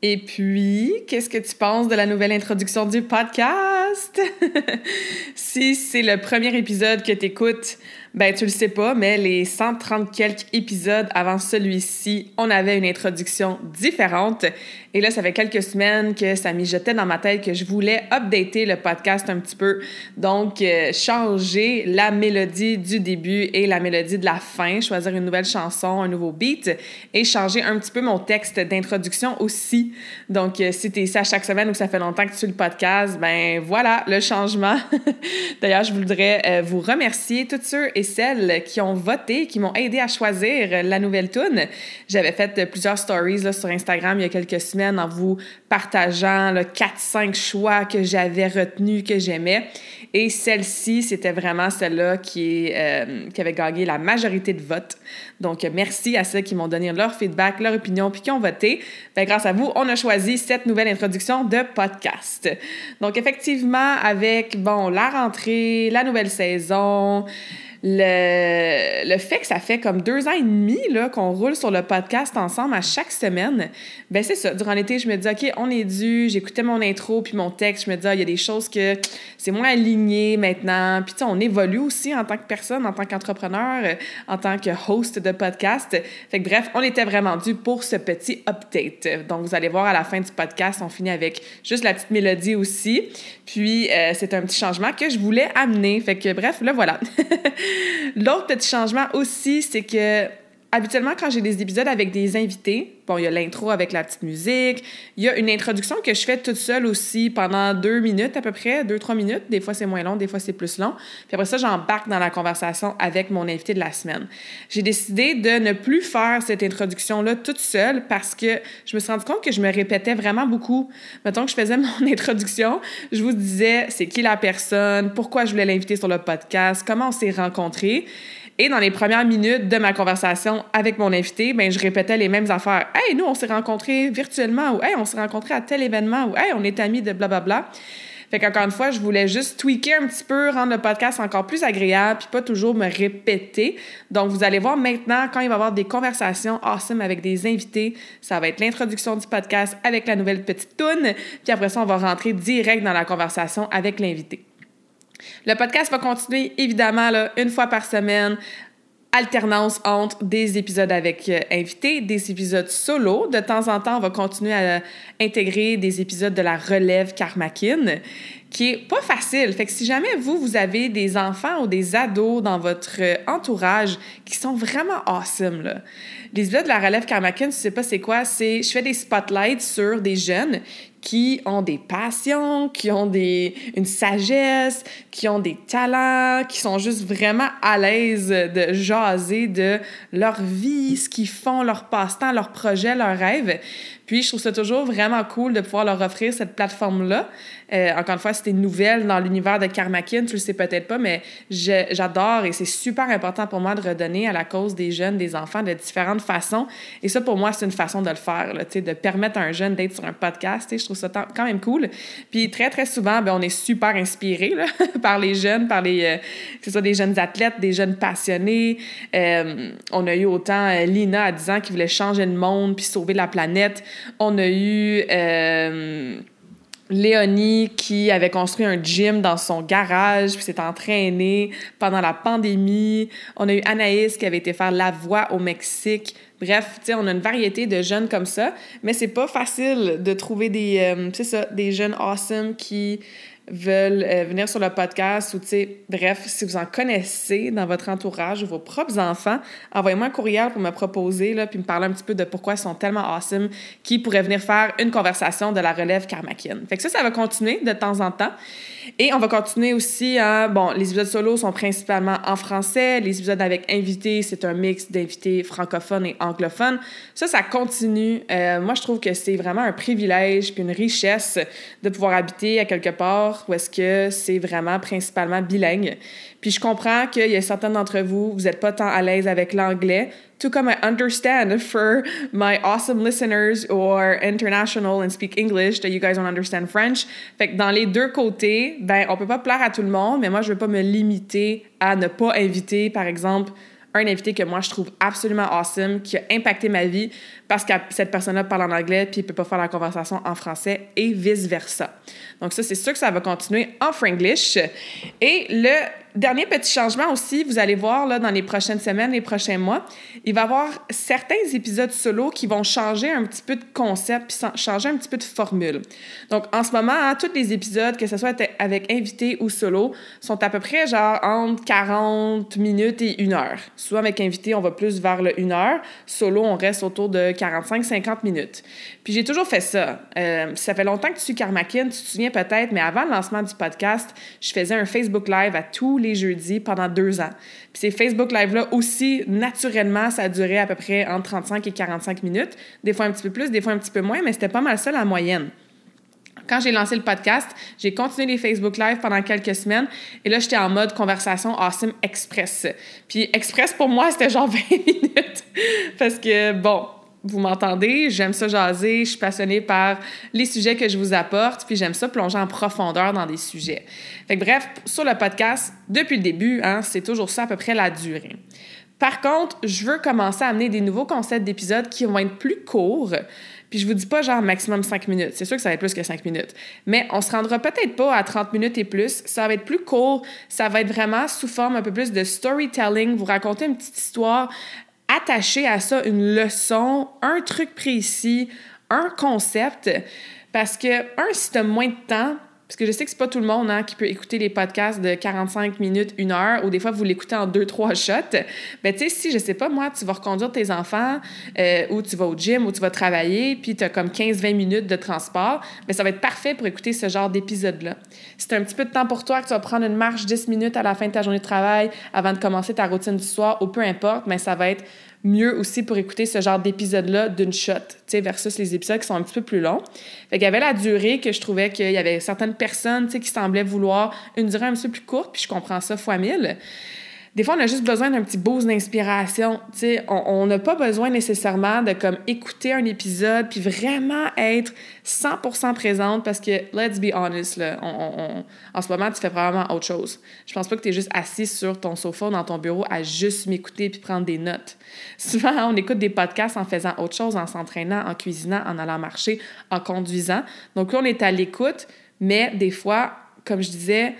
Et puis, qu'est-ce que tu penses de la nouvelle introduction du podcast? si c'est le premier épisode que tu écoutes, ben tu le sais pas, mais les 130 quelques épisodes avant celui-ci, on avait une introduction différente. Et là, ça fait quelques semaines que ça mijotait dans ma tête que je voulais updater le podcast un petit peu. Donc, euh, changer la mélodie du début et la mélodie de la fin, choisir une nouvelle chanson, un nouveau beat et changer un petit peu mon texte d'introduction aussi. Donc, euh, si tu es ici à chaque semaine ou ça fait longtemps que tu suis le podcast, ben voilà le changement. D'ailleurs, je voudrais euh, vous remercier tous ceux celles qui ont voté, qui m'ont aidé à choisir la nouvelle tune. J'avais fait plusieurs stories là, sur Instagram il y a quelques semaines en vous partageant le 4-5 choix que j'avais retenus, que j'aimais. Et celle-ci, c'était vraiment celle-là qui, euh, qui avait gagné la majorité de votes. Donc, merci à ceux qui m'ont donné leur feedback, leur opinion, puis qui ont voté. Ben, grâce à vous, on a choisi cette nouvelle introduction de podcast. Donc, effectivement, avec, bon, la rentrée, la nouvelle saison, le, le fait que ça fait comme deux ans et demi qu'on roule sur le podcast ensemble à chaque semaine, ben c'est ça. Durant l'été, je me dis, OK, on est dû. J'écoutais mon intro puis mon texte. Je me dis, ah, il y a des choses que c'est moins aligné maintenant. Puis, tu on évolue aussi en tant que personne, en tant qu'entrepreneur, euh, en tant que host de podcast. Fait que bref, on était vraiment dû pour ce petit update. Donc, vous allez voir à la fin du podcast, on finit avec juste la petite mélodie aussi. Puis, euh, c'est un petit changement que je voulais amener. Fait que bref, là, voilà. L'autre petit changement aussi, c'est que habituellement, quand j'ai des épisodes avec des invités, bon, il y a l'intro avec la petite musique, il y a une introduction que je fais toute seule aussi pendant deux minutes à peu près, deux, trois minutes. Des fois, c'est moins long, des fois, c'est plus long. Puis après ça, j'embarque dans la conversation avec mon invité de la semaine. J'ai décidé de ne plus faire cette introduction-là toute seule parce que je me suis rendu compte que je me répétais vraiment beaucoup. Mettons que je faisais mon introduction, je vous disais c'est qui la personne, pourquoi je voulais l'inviter sur le podcast, comment on s'est rencontrés? Et dans les premières minutes de ma conversation avec mon invité, ben je répétais les mêmes affaires. Hey, nous, on s'est rencontrés virtuellement, ou Hey, on s'est rencontrés à tel événement, ou Hey, on est amis de blablabla. Fait qu'encore une fois, je voulais juste tweaker un petit peu, rendre le podcast encore plus agréable, puis pas toujours me répéter. Donc, vous allez voir maintenant, quand il va y avoir des conversations awesome avec des invités, ça va être l'introduction du podcast avec la nouvelle petite toune, puis après ça, on va rentrer direct dans la conversation avec l'invité. Le podcast va continuer évidemment là, une fois par semaine, alternance entre des épisodes avec euh, invités, des épisodes solo. De temps en temps, on va continuer à intégrer des épisodes de la relève Karmakin, qui est pas facile. Fait que si jamais vous, vous avez des enfants ou des ados dans votre entourage qui sont vraiment awesome, là. Les épisodes de la relève Karmakin, tu sais pas c'est quoi, c'est je fais des spotlights sur des jeunes qui ont des passions, qui ont des, une sagesse, qui ont des talents, qui sont juste vraiment à l'aise de jaser de leur vie, ce qu'ils font, leur passe-temps, leurs projets, leurs rêves. Puis, je trouve ça toujours vraiment cool de pouvoir leur offrir cette plateforme-là. Euh, encore une fois, c'était une nouvelle dans l'univers de Karmakin, tu le sais peut-être pas, mais j'adore et c'est super important pour moi de redonner à la cause des jeunes, des enfants de différentes façons. Et ça, pour moi, c'est une façon de le faire, là, de permettre à un jeune d'être sur un podcast. Je trouve ça quand même cool. Puis très, très souvent, ben, on est super inspiré par les jeunes, par les, euh, que ce des jeunes athlètes, des jeunes passionnés. Euh, on a eu autant Lina à 10 ans qui voulait changer le monde puis sauver la planète. On a eu... Léonie qui avait construit un gym dans son garage puis s'est entraînée pendant la pandémie. On a eu Anaïs qui avait été faire la voix au Mexique. Bref, tu sais, on a une variété de jeunes comme ça, mais c'est pas facile de trouver des, euh, des jeunes awesome qui veulent euh, venir sur le podcast ou, tu sais, bref, si vous en connaissez dans votre entourage ou vos propres enfants, envoyez-moi un courriel pour me proposer, là, puis me parler un petit peu de pourquoi ils sont tellement awesome, qui pourraient venir faire une conversation de la relève karmakienne. Fait que ça, ça va continuer de temps en temps. Et on va continuer aussi à, bon, les épisodes solo sont principalement en français, les épisodes avec invités, c'est un mix d'invités francophones et anglophones. Ça, ça continue. Euh, moi, je trouve que c'est vraiment un privilège puis une richesse de pouvoir habiter à quelque part où est-ce que c'est vraiment principalement bilingue. Puis je comprends qu'il y a certains d'entre vous, vous n'êtes pas tant à l'aise avec l'anglais, tout comme I understand for my awesome listeners who are international and speak English that you guys don't understand French. Fait dans les deux côtés, ben on peut pas plaire à tout le monde, mais moi je veux pas me limiter à ne pas inviter par exemple un invité que moi je trouve absolument awesome, qui a impacté ma vie parce que cette personne-là parle en anglais puis il peut pas faire la conversation en français et vice-versa. Donc ça, c'est sûr que ça va continuer en franglish. Et le dernier petit changement aussi, vous allez voir là, dans les prochaines semaines, les prochains mois, il va y avoir certains épisodes solo qui vont changer un petit peu de concept puis changer un petit peu de formule. Donc, en ce moment, hein, tous les épisodes, que ce soit avec invité ou solo, sont à peu près genre entre 40 minutes et une heure. Soit avec invité, on va plus vers le 1 heure. Solo, on reste autour de 45-50 minutes. Puis j'ai toujours fait ça. Euh, ça fait longtemps que tu suis Karmakin, tu te souviens peut-être, mais avant le lancement du podcast, je faisais un Facebook Live à tous les jeudis pendant deux ans. Puis ces Facebook Live-là aussi, naturellement, ça duré à peu près entre 35 et 45 minutes. Des fois un petit peu plus, des fois un petit peu moins, mais c'était pas mal ça la moyenne. Quand j'ai lancé le podcast, j'ai continué les Facebook Live pendant quelques semaines et là, j'étais en mode conversation awesome express. Puis express pour moi, c'était genre 20 minutes parce que, bon, vous m'entendez, j'aime ça jaser, je suis passionnée par les sujets que je vous apporte, puis j'aime ça plonger en profondeur dans des sujets. Fait bref, sur le podcast, depuis le début, hein, c'est toujours ça à peu près la durée. Par contre, je veux commencer à amener des nouveaux concepts d'épisodes qui vont être plus courts. Puis je vous dis pas genre maximum 5 minutes. C'est sûr que ça va être plus que 5 minutes. Mais on se rendra peut-être pas à 30 minutes et plus. Ça va être plus court. Ça va être vraiment sous forme un peu plus de storytelling. Vous raconter une petite histoire attacher à ça une leçon, un truc précis, un concept. Parce que, un, si tu as moins de temps, parce que je sais que c'est pas tout le monde hein, qui peut écouter les podcasts de 45 minutes, une heure, ou des fois vous l'écoutez en deux, trois shots. Ben, tu sais, si, je sais pas, moi, tu vas reconduire tes enfants, euh, ou tu vas au gym, ou tu vas travailler, puis tu as comme 15-20 minutes de transport, ben, ça va être parfait pour écouter ce genre d'épisode-là. Si tu un petit peu de temps pour toi, que tu vas prendre une marche 10 minutes à la fin de ta journée de travail avant de commencer ta routine du soir, ou peu importe, mais ben, ça va être mieux aussi pour écouter ce genre d'épisode-là d'une shot, tu sais, versus les épisodes qui sont un petit peu plus longs. Fait qu'il y avait la durée que je trouvais qu'il y avait certaines personnes, tu sais, qui semblaient vouloir une durée un petit peu plus courte, puis je comprends ça fois mille. Des fois, on a juste besoin d'un petit boost d'inspiration. On n'a pas besoin nécessairement de comme écouter un épisode puis vraiment être 100% présente parce que, let's be honest, là, en ce moment, tu fais probablement autre chose. Je pense pas que tu es juste assis sur ton sofa dans ton bureau à juste m'écouter puis prendre des notes. Souvent, on écoute des podcasts en faisant autre chose, en s'entraînant, en cuisinant, en allant marcher, en conduisant. Donc là, on est à l'écoute, mais des fois, comme je disais,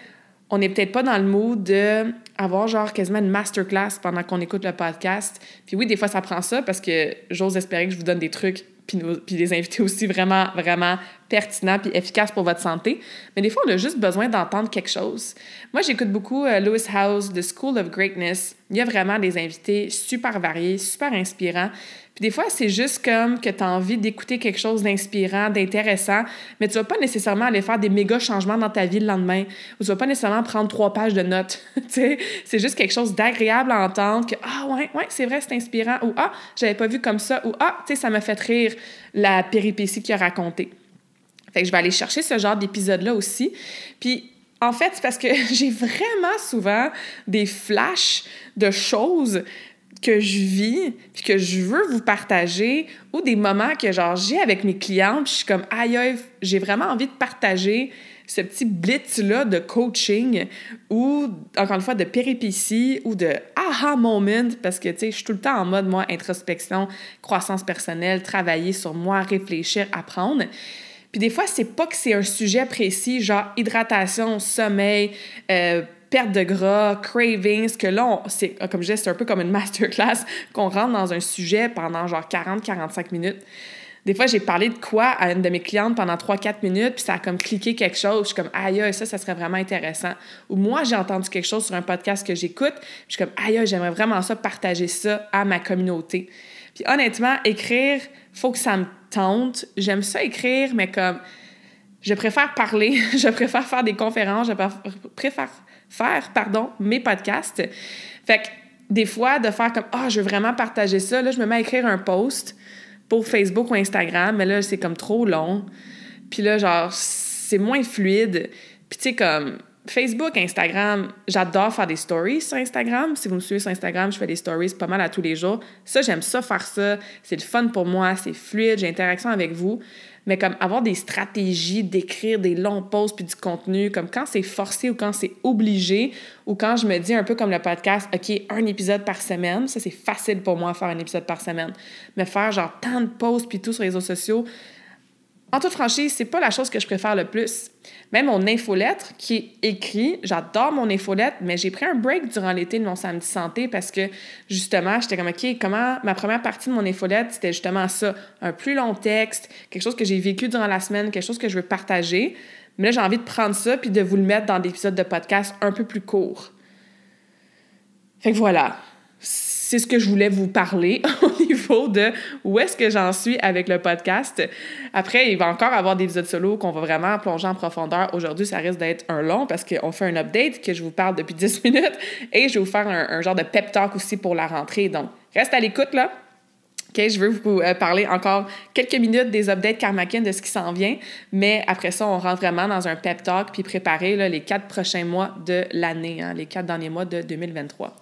on n'est peut-être pas dans le mood de avoir genre quasiment une masterclass pendant qu'on écoute le podcast. Puis oui, des fois, ça prend ça parce que j'ose espérer que je vous donne des trucs puis, puis des invités aussi vraiment, vraiment pertinents puis efficaces pour votre santé. Mais des fois, on a juste besoin d'entendre quelque chose. Moi, j'écoute beaucoup euh, Lewis House, The School of Greatness. Il y a vraiment des invités super variés, super inspirants. Puis des fois, c'est juste comme que tu as envie d'écouter quelque chose d'inspirant, d'intéressant, mais tu vas pas nécessairement aller faire des méga changements dans ta vie le lendemain, ou tu vas pas nécessairement prendre trois pages de notes. c'est juste quelque chose d'agréable à entendre, que Ah, ouais, ouais, c'est vrai, c'est inspirant, ou Ah, j'avais pas vu comme ça, ou Ah, tu sais, ça m'a fait rire la péripétie qu'il a racontée. Fait que je vais aller chercher ce genre d'épisode-là aussi. Puis en fait, c'est parce que j'ai vraiment souvent des flashs de choses que je vis puis que je veux vous partager ou des moments que genre j'ai avec mes clients puis je suis comme aïe j'ai vraiment envie de partager ce petit blitz là de coaching ou encore une fois de péripéties ou de aha moment parce que tu sais je suis tout le temps en mode moi introspection croissance personnelle travailler sur moi réfléchir apprendre. Puis des fois c'est pas que c'est un sujet précis genre hydratation sommeil euh, perte de gras, cravings, que là, c'est, comme je disais, c'est un peu comme une masterclass qu'on rentre dans un sujet pendant genre 40-45 minutes. des fois, j'ai parlé de quoi à une de mes clientes pendant 3-4 minutes, puis ça a comme cliqué quelque chose. Je suis comme, aïe, ça, ça serait vraiment intéressant. Ou moi, j'ai entendu quelque chose sur un podcast que j'écoute, puis je suis comme, aïe, j'aimerais vraiment ça, partager ça à ma communauté. Puis honnêtement, écrire, faut que ça me tente. J'aime ça écrire, mais comme, je préfère parler, je préfère faire des conférences, je préfère faire, pardon, mes podcasts. Fait que des fois, de faire comme Ah, je veux vraiment partager ça, là, je me mets à écrire un post pour Facebook ou Instagram, mais là, c'est comme trop long. Puis là, genre, c'est moins fluide. Puis tu sais, comme Facebook, Instagram, j'adore faire des stories sur Instagram. Si vous me suivez sur Instagram, je fais des stories pas mal à tous les jours. Ça, j'aime ça faire ça. C'est le fun pour moi, c'est fluide, j'ai interaction avec vous mais comme avoir des stratégies d'écrire des longs posts puis du contenu, comme quand c'est forcé ou quand c'est obligé, ou quand je me dis un peu comme le podcast, OK, un épisode par semaine, ça c'est facile pour moi faire un épisode par semaine. Mais faire genre tant de posts puis tout sur les réseaux sociaux, en toute franchise, c'est pas la chose que je préfère le plus. Même mon infolettre qui est écrit, j'adore mon infolettre, mais j'ai pris un break durant l'été de mon samedi santé parce que justement, j'étais comme OK, comment ma première partie de mon infolettre, c'était justement ça, un plus long texte, quelque chose que j'ai vécu durant la semaine, quelque chose que je veux partager. Mais là, j'ai envie de prendre ça puis de vous le mettre dans des épisodes de podcast un peu plus courts. Fait que voilà c'est ce que je voulais vous parler de où est-ce que j'en suis avec le podcast. Après, il va encore avoir des épisodes solo qu'on va vraiment plonger en profondeur. Aujourd'hui, ça risque d'être un long parce qu'on fait un update que je vous parle depuis 10 minutes et je vais vous faire un, genre de pep talk aussi pour la rentrée. Donc, reste à l'écoute là. OK, je veux vous euh, parler encore quelques minutes des updates Karmakin, de ce qui s'en vient, mais après ça, on rentre vraiment dans un pep talk puis préparer les quatre prochains mois de l'année, hein, les quatre derniers mois de 2023.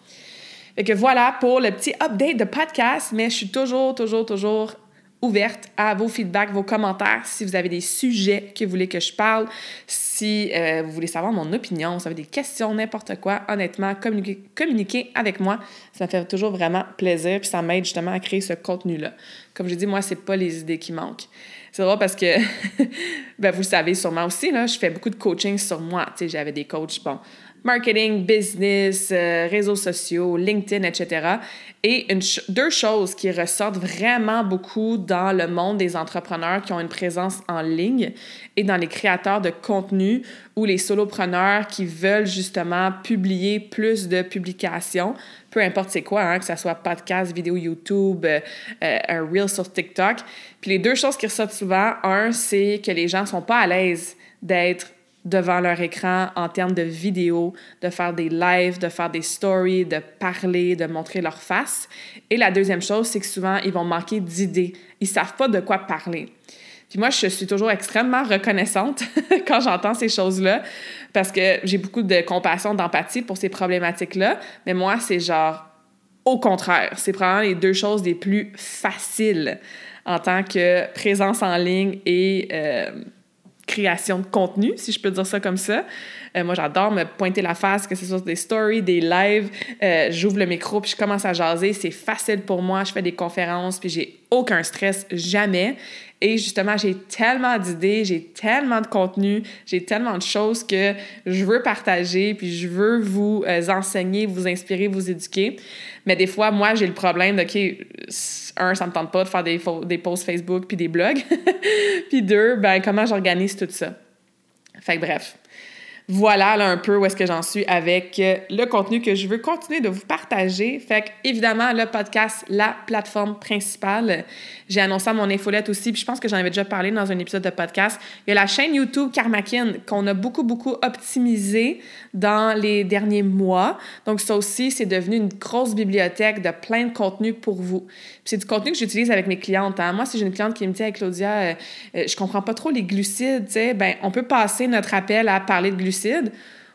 Et que voilà pour le petit update de podcast, mais je suis toujours, toujours, toujours ouverte à vos feedbacks, vos commentaires, si vous avez des sujets que vous voulez que je parle, si euh, vous voulez savoir mon opinion, si vous avez des questions, n'importe quoi, honnêtement, communiquez, communiquez avec moi. Ça me fait toujours vraiment plaisir, puis ça m'aide justement à créer ce contenu-là. Comme je dis, moi, c'est pas les idées qui manquent. C'est drôle parce que, ben, vous le savez sûrement aussi, là, je fais beaucoup de coaching sur moi. Tu sais, j'avais des coachs, bon, marketing, business, euh, réseaux sociaux, LinkedIn, etc. Et une deux choses qui ressortent vraiment beaucoup dans le monde des entrepreneurs qui ont une présence en ligne et dans les créateurs de contenu ou les solopreneurs qui veulent justement publier plus de publications, peu importe c'est quoi, hein, que ce soit podcast, vidéo YouTube, euh, euh, un reel sur TikTok. Puis les deux choses qui ressortent souvent, un, c'est que les gens sont pas à l'aise d'être devant leur écran en termes de vidéo, de faire des lives, de faire des stories, de parler, de montrer leur face. Et la deuxième chose, c'est que souvent, ils vont manquer d'idées. Ils savent pas de quoi parler. Puis moi, je suis toujours extrêmement reconnaissante quand j'entends ces choses-là parce que j'ai beaucoup de compassion, d'empathie pour ces problématiques-là. Mais moi, c'est genre au contraire. C'est probablement les deux choses les plus faciles en tant que présence en ligne et euh, création de contenu, si je peux dire ça comme ça. Euh, moi, j'adore me pointer la face, que ce soit des stories, des lives. Euh, j'ouvre le micro, puis je commence à jaser. C'est facile pour moi. Je fais des conférences, puis j'ai aucun stress, jamais. Et justement, j'ai tellement d'idées, j'ai tellement de contenu, j'ai tellement de choses que je veux partager, puis je veux vous euh, enseigner, vous inspirer, vous éduquer. Mais des fois, moi, j'ai le problème de, OK, un, ça me tente pas de faire des, des posts Facebook puis des blogs. puis deux, ben, comment j'organise tout ça? Fait que bref, voilà là, un peu où est-ce que j'en suis avec euh, le contenu que je veux continuer de vous partager. Fait que, évidemment, le podcast, la plateforme principale. J'ai annoncé à mon infolette aussi, puis je pense que j'en avais déjà parlé dans un épisode de podcast. Il y a la chaîne YouTube Karmakin qu'on a beaucoup, beaucoup optimisée dans les derniers mois. Donc, ça aussi, c'est devenu une grosse bibliothèque de plein de contenu pour vous. C'est du contenu que j'utilise avec mes clientes. Hein. Moi, si j'ai une cliente qui me dit Claudia, euh, euh, je comprends pas trop les glucides, ben, on peut passer notre appel à parler de glucides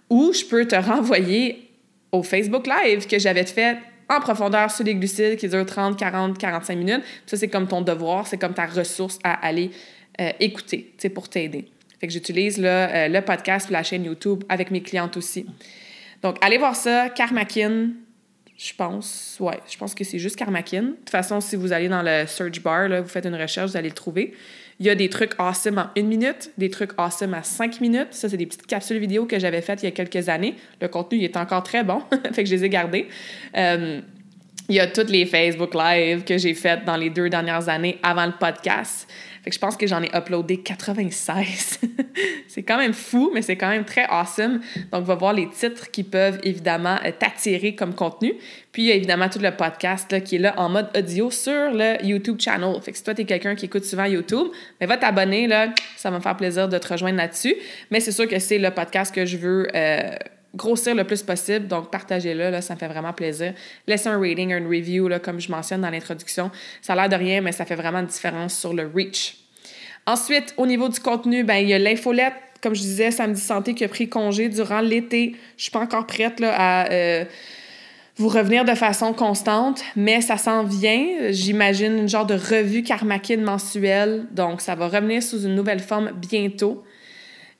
ou je peux te renvoyer au Facebook Live que j'avais fait en profondeur sur les glucides qui dure 30, 40, 45 minutes. Ça, c'est comme ton devoir, c'est comme ta ressource à aller euh, écouter, sais, pour t'aider. Fait que j'utilise euh, le podcast et la chaîne YouTube avec mes clientes aussi. Donc, allez voir ça, Karmakin, je pense. Ouais, je pense que c'est juste Karmakin. De toute façon, si vous allez dans le search bar, là, vous faites une recherche, vous allez le trouver. Il y a des trucs awesome en une minute, des trucs awesome à cinq minutes. Ça, c'est des petites capsules vidéo que j'avais faites il y a quelques années. Le contenu il est encore très bon, fait que je les ai gardés. Euh, il y a toutes les Facebook Live que j'ai faites dans les deux dernières années avant le podcast. Fait que je pense que j'en ai uploadé 96. c'est quand même fou, mais c'est quand même très awesome. Donc, va voir les titres qui peuvent évidemment euh, t'attirer comme contenu. Puis, il y a évidemment tout le podcast là, qui est là en mode audio sur le YouTube channel. Fait que si toi, tu es quelqu'un qui écoute souvent YouTube, mais ben, va t'abonner. Ça va me faire plaisir de te rejoindre là-dessus. Mais c'est sûr que c'est le podcast que je veux. Euh, grossir le plus possible. Donc, partagez-le, là, ça me fait vraiment plaisir. Laissez un rating, un review, là, comme je mentionne dans l'introduction. Ça a l'air de rien, mais ça fait vraiment une différence sur le reach. Ensuite, au niveau du contenu, ben, il y a l'infolette, comme je disais, Samedi Santé qui a pris congé durant l'été. Je suis pas encore prête là, à euh, vous revenir de façon constante, mais ça s'en vient. J'imagine une genre de revue karmakine mensuelle. Donc, ça va revenir sous une nouvelle forme bientôt.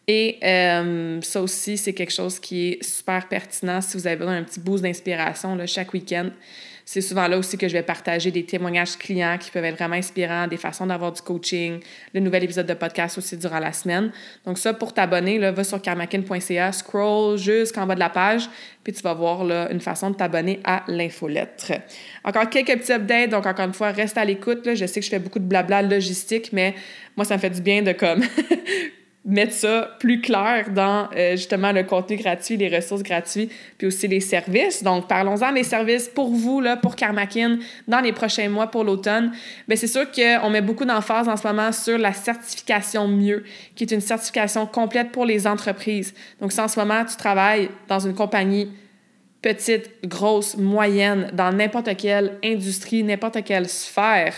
Et euh, ça aussi, c'est quelque chose qui est super pertinent si vous avez besoin d'un petit boost d'inspiration chaque week-end. C'est souvent là aussi que je vais partager des témoignages clients qui peuvent être vraiment inspirants, des façons d'avoir du coaching, le nouvel épisode de podcast aussi durant la semaine. Donc ça, pour t'abonner, va sur karmakin.ca, scroll jusqu'en bas de la page, puis tu vas voir là, une façon de t'abonner à l'infolettre. Encore quelques petits updates, donc encore une fois, reste à l'écoute. Je sais que je fais beaucoup de blabla logistique, mais moi, ça me fait du bien de comme mettre ça plus clair dans euh, justement le contenu gratuit, les ressources gratuites, puis aussi les services. Donc, parlons-en des services pour vous, là, pour Karmakin, dans les prochains mois pour l'automne. Bien, c'est sûr qu'on met beaucoup d'emphase en ce moment sur la certification mieux, qui est une certification complète pour les entreprises. Donc, si en ce moment tu travailles dans une compagnie petite, grosse, moyenne, dans n'importe quelle industrie, n'importe quelle sphère,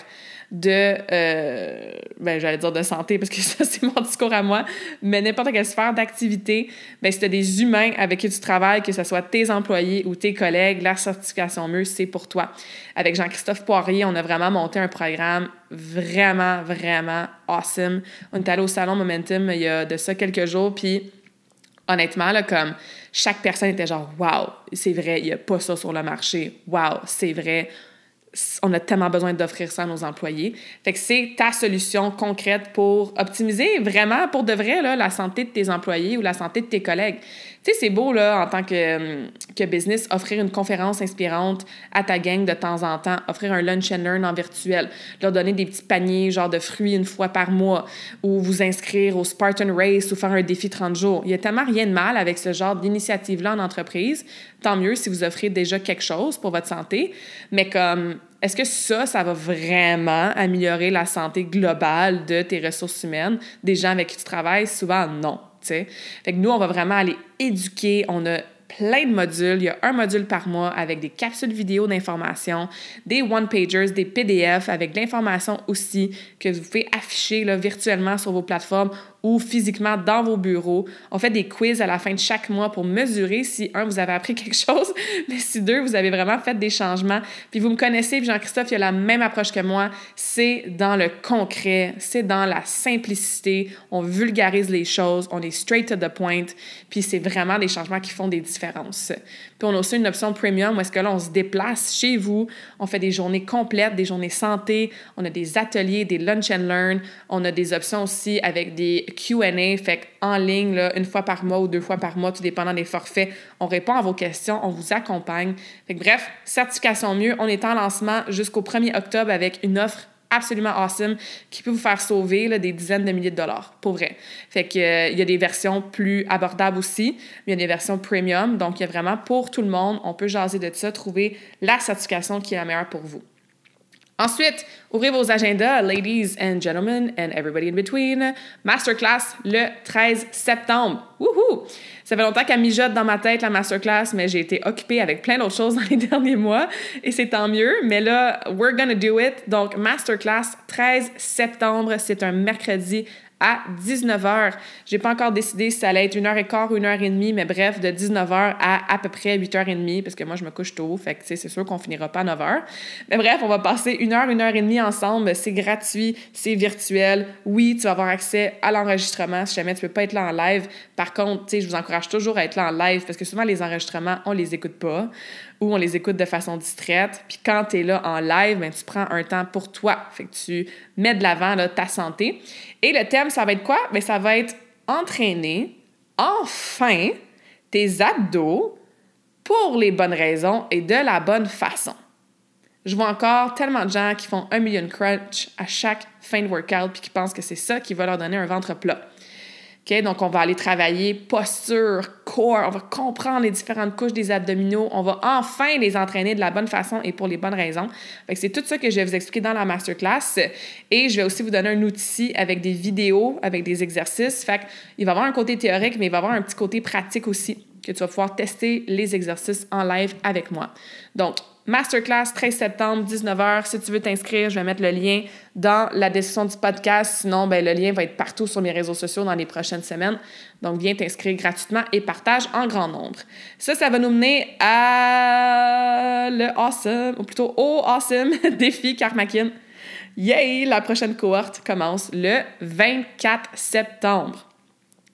de, euh, ben, j'allais dire de santé parce que ça, c'est mon discours à moi, mais n'importe quelle sphère d'activité, ben, si tu des humains avec qui tu travailles, que ce soit tes employés ou tes collègues, la certification mieux, c'est pour toi. Avec Jean-Christophe Poirier, on a vraiment monté un programme vraiment, vraiment awesome. On est allé au Salon Momentum il y a de ça quelques jours, puis honnêtement, là, comme chaque personne était genre, wow, c'est vrai, il n'y a pas ça sur le marché. Wow, c'est vrai on a tellement besoin d'offrir ça à nos employés. Fait que c'est ta solution concrète pour optimiser vraiment, pour de vrai, là, la santé de tes employés ou la santé de tes collègues. Tu sais, c'est beau, là, en tant que, hum, que business, offrir une conférence inspirante à ta gang de temps en temps, offrir un lunch and learn en virtuel, leur donner des petits paniers, genre de fruits une fois par mois, ou vous inscrire au Spartan Race ou faire un défi 30 jours. Il y a tellement rien de mal avec ce genre d'initiative-là en entreprise. Tant mieux si vous offrez déjà quelque chose pour votre santé. Mais comme, est-ce que ça, ça va vraiment améliorer la santé globale de tes ressources humaines, des gens avec qui tu travailles? Souvent, non. Fait que nous, on va vraiment aller éduquer. On a plein de modules. Il y a un module par mois avec des capsules vidéo d'information, des one-pagers, des PDF avec de l'information aussi que vous pouvez afficher virtuellement sur vos plateformes ou physiquement dans vos bureaux. On fait des quiz à la fin de chaque mois pour mesurer si, un, vous avez appris quelque chose, mais si, deux, vous avez vraiment fait des changements. Puis vous me connaissez, puis Jean-Christophe, il a la même approche que moi. C'est dans le concret, c'est dans la simplicité. On vulgarise les choses, on est straight to the point, puis c'est vraiment des changements qui font des différences. Puis on a aussi une option premium où est-ce que là, on se déplace chez vous, on fait des journées complètes, des journées santé, on a des ateliers, des lunch and learn, on a des options aussi avec des Q&A, fait en ligne, là, une fois par mois ou deux fois par mois, tout dépendant des forfaits. On répond à vos questions, on vous accompagne. Fait bref, certification mieux, on est en lancement jusqu'au 1er octobre avec une offre absolument awesome qui peut vous faire sauver là, des dizaines de milliers de dollars, pour vrai. Fait que euh, il y a des versions plus abordables aussi, mais il y a des versions premium, donc il y a vraiment pour tout le monde, on peut jaser de ça, trouver la certification qui est la meilleure pour vous. Ensuite, ouvrez vos agendas, ladies and gentlemen and everybody in between. Masterclass le 13 septembre. Wouhou! Ça fait longtemps qu'elle mijote dans ma tête la masterclass, mais j'ai été occupée avec plein d'autres choses dans les derniers mois et c'est tant mieux. Mais là, we're gonna do it. Donc, masterclass 13 septembre, c'est un mercredi à 19h. J'ai pas encore décidé si ça allait être une heure et quart ou une heure et demie, mais bref, de 19h à à peu près 8h30, parce que moi, je me couche tôt, fait c'est sûr qu'on finira pas à 9h. Mais bref, on va passer une heure, une heure et demie ensemble. C'est gratuit, c'est virtuel. Oui, tu vas avoir accès à l'enregistrement si jamais tu peux pas être là en live. Par contre, tu sais, je vous encourage toujours à être là en live, parce que souvent, les enregistrements, on les écoute pas on les écoute de façon distraite. Puis quand tu es là en live, ben, tu prends un temps pour toi. Fait que tu mets de l'avant ta santé. Et le thème, ça va être quoi? Bien, ça va être entraîner enfin tes abdos pour les bonnes raisons et de la bonne façon. Je vois encore tellement de gens qui font un million crunch à chaque fin de workout puis qui pensent que c'est ça qui va leur donner un ventre plat. OK? Donc, on va aller travailler posture, on va comprendre les différentes couches des abdominaux, on va enfin les entraîner de la bonne façon et pour les bonnes raisons. C'est tout ça que je vais vous expliquer dans la masterclass et je vais aussi vous donner un outil avec des vidéos, avec des exercices. Fait qu'il va y avoir un côté théorique, mais il va y avoir un petit côté pratique aussi que tu vas pouvoir tester les exercices en live avec moi. Donc, Masterclass 13 septembre, 19h. Si tu veux t'inscrire, je vais mettre le lien dans la description du podcast. Sinon, ben, le lien va être partout sur mes réseaux sociaux dans les prochaines semaines. Donc, viens t'inscrire gratuitement et partage en grand nombre. Ça, ça va nous mener à le awesome, ou plutôt au awesome défi Karmakin. Yay! La prochaine cohorte commence le 24 septembre.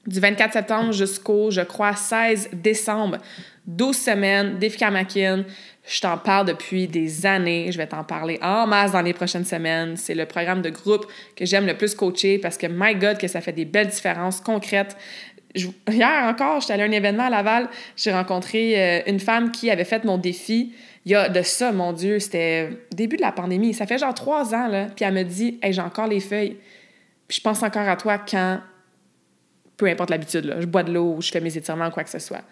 Du 24 septembre jusqu'au, je crois, 16 décembre. 12 semaines, défi Karmakin. Je t'en parle depuis des années. Je vais t'en parler en masse dans les prochaines semaines. C'est le programme de groupe que j'aime le plus coacher parce que, my God, que ça fait des belles différences concrètes. hier encore, j'étais allée à un événement à Laval. J'ai rencontré euh, une femme qui avait fait mon défi. Il y a de ça, mon Dieu, c'était début de la pandémie. Ça fait genre trois ans, là. Puis elle me dit Hey, j'ai encore les feuilles. Puis je pense encore à toi quand, peu importe l'habitude, je bois de l'eau je fais mes étirements ou quoi que ce soit.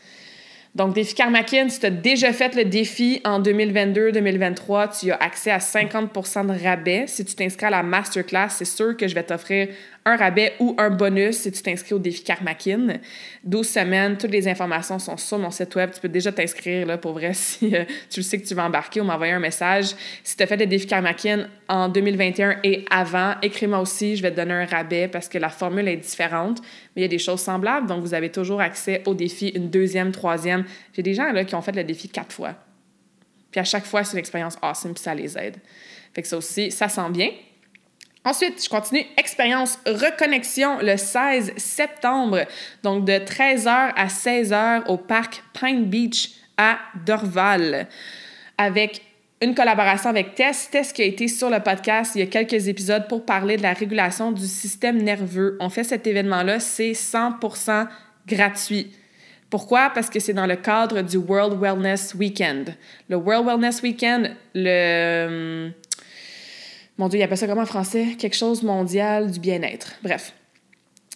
Donc, défi Karmakin, si tu as déjà fait le défi en 2022-2023, tu as accès à 50% de rabais. Si tu t'inscris à la masterclass, c'est sûr que je vais t'offrir un rabais ou un bonus si tu t'inscris au défi Karmakin. 12 semaines, toutes les informations sont sur mon site web. Tu peux déjà t'inscrire là, pour vrai si euh, tu le sais que tu vas embarquer ou m'envoyer un message. Si tu as fait le défi Karmakin en 2021 et avant, écris-moi aussi, je vais te donner un rabais parce que la formule est différente, il y a des choses semblables. Donc, vous avez toujours accès au défi une deuxième, troisième. J'ai des gens là, qui ont fait le défi quatre fois. Puis à chaque fois, c'est une expérience awesome, puis ça les aide. Fait que ça aussi, ça sent bien. Ensuite, je continue expérience reconnexion le 16 septembre, donc de 13h à 16h au parc Pine Beach à Dorval, avec une collaboration avec Tess. Tess qui a été sur le podcast il y a quelques épisodes pour parler de la régulation du système nerveux. On fait cet événement-là, c'est 100% gratuit. Pourquoi? Parce que c'est dans le cadre du World Wellness Weekend. Le World Wellness Weekend, le mon Dieu, il appelle ça comment en français? Quelque chose mondial du bien-être. Bref.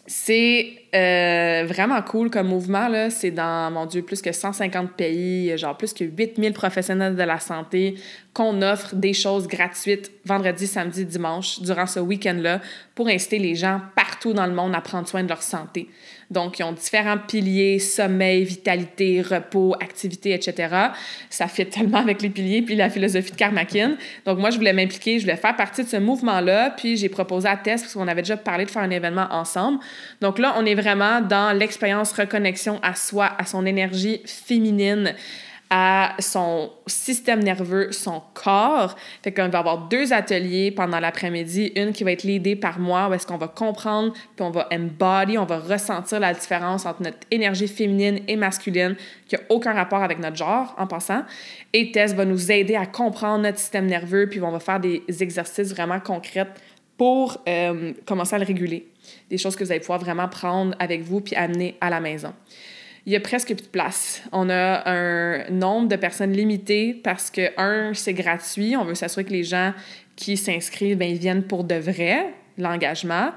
C'est euh, vraiment cool comme mouvement. Là. C'est dans, mon Dieu, plus que 150 pays, genre plus que 8000 professionnels de la santé qu'on offre des choses gratuites vendredi, samedi, dimanche durant ce week-end-là pour inciter les gens partout dans le monde à prendre soin de leur santé. Donc, ils ont différents piliers, sommeil, vitalité, repos, activité, etc. Ça fait tellement avec les piliers puis la philosophie de Karmakin. Donc, moi, je voulais m'impliquer, je voulais faire partie de ce mouvement-là. Puis, j'ai proposé à Tess, parce qu'on avait déjà parlé de faire un événement ensemble. Donc là, on est vraiment dans l'expérience reconnexion à soi, à son énergie féminine à son système nerveux, son corps. Fait qu'on va avoir deux ateliers pendant l'après-midi, une qui va être l'idée par moi, où est-ce qu'on va comprendre, puis on va embody, on va ressentir la différence entre notre énergie féminine et masculine, qui n'a aucun rapport avec notre genre, en passant. Et Tess va nous aider à comprendre notre système nerveux, puis on va faire des exercices vraiment concrets pour euh, commencer à le réguler. Des choses que vous allez pouvoir vraiment prendre avec vous puis amener à la maison il y a presque plus de place. On a un nombre de personnes limité parce que, un, c'est gratuit. On veut s'assurer que les gens qui s'inscrivent, ben, ils viennent pour de vrai, l'engagement.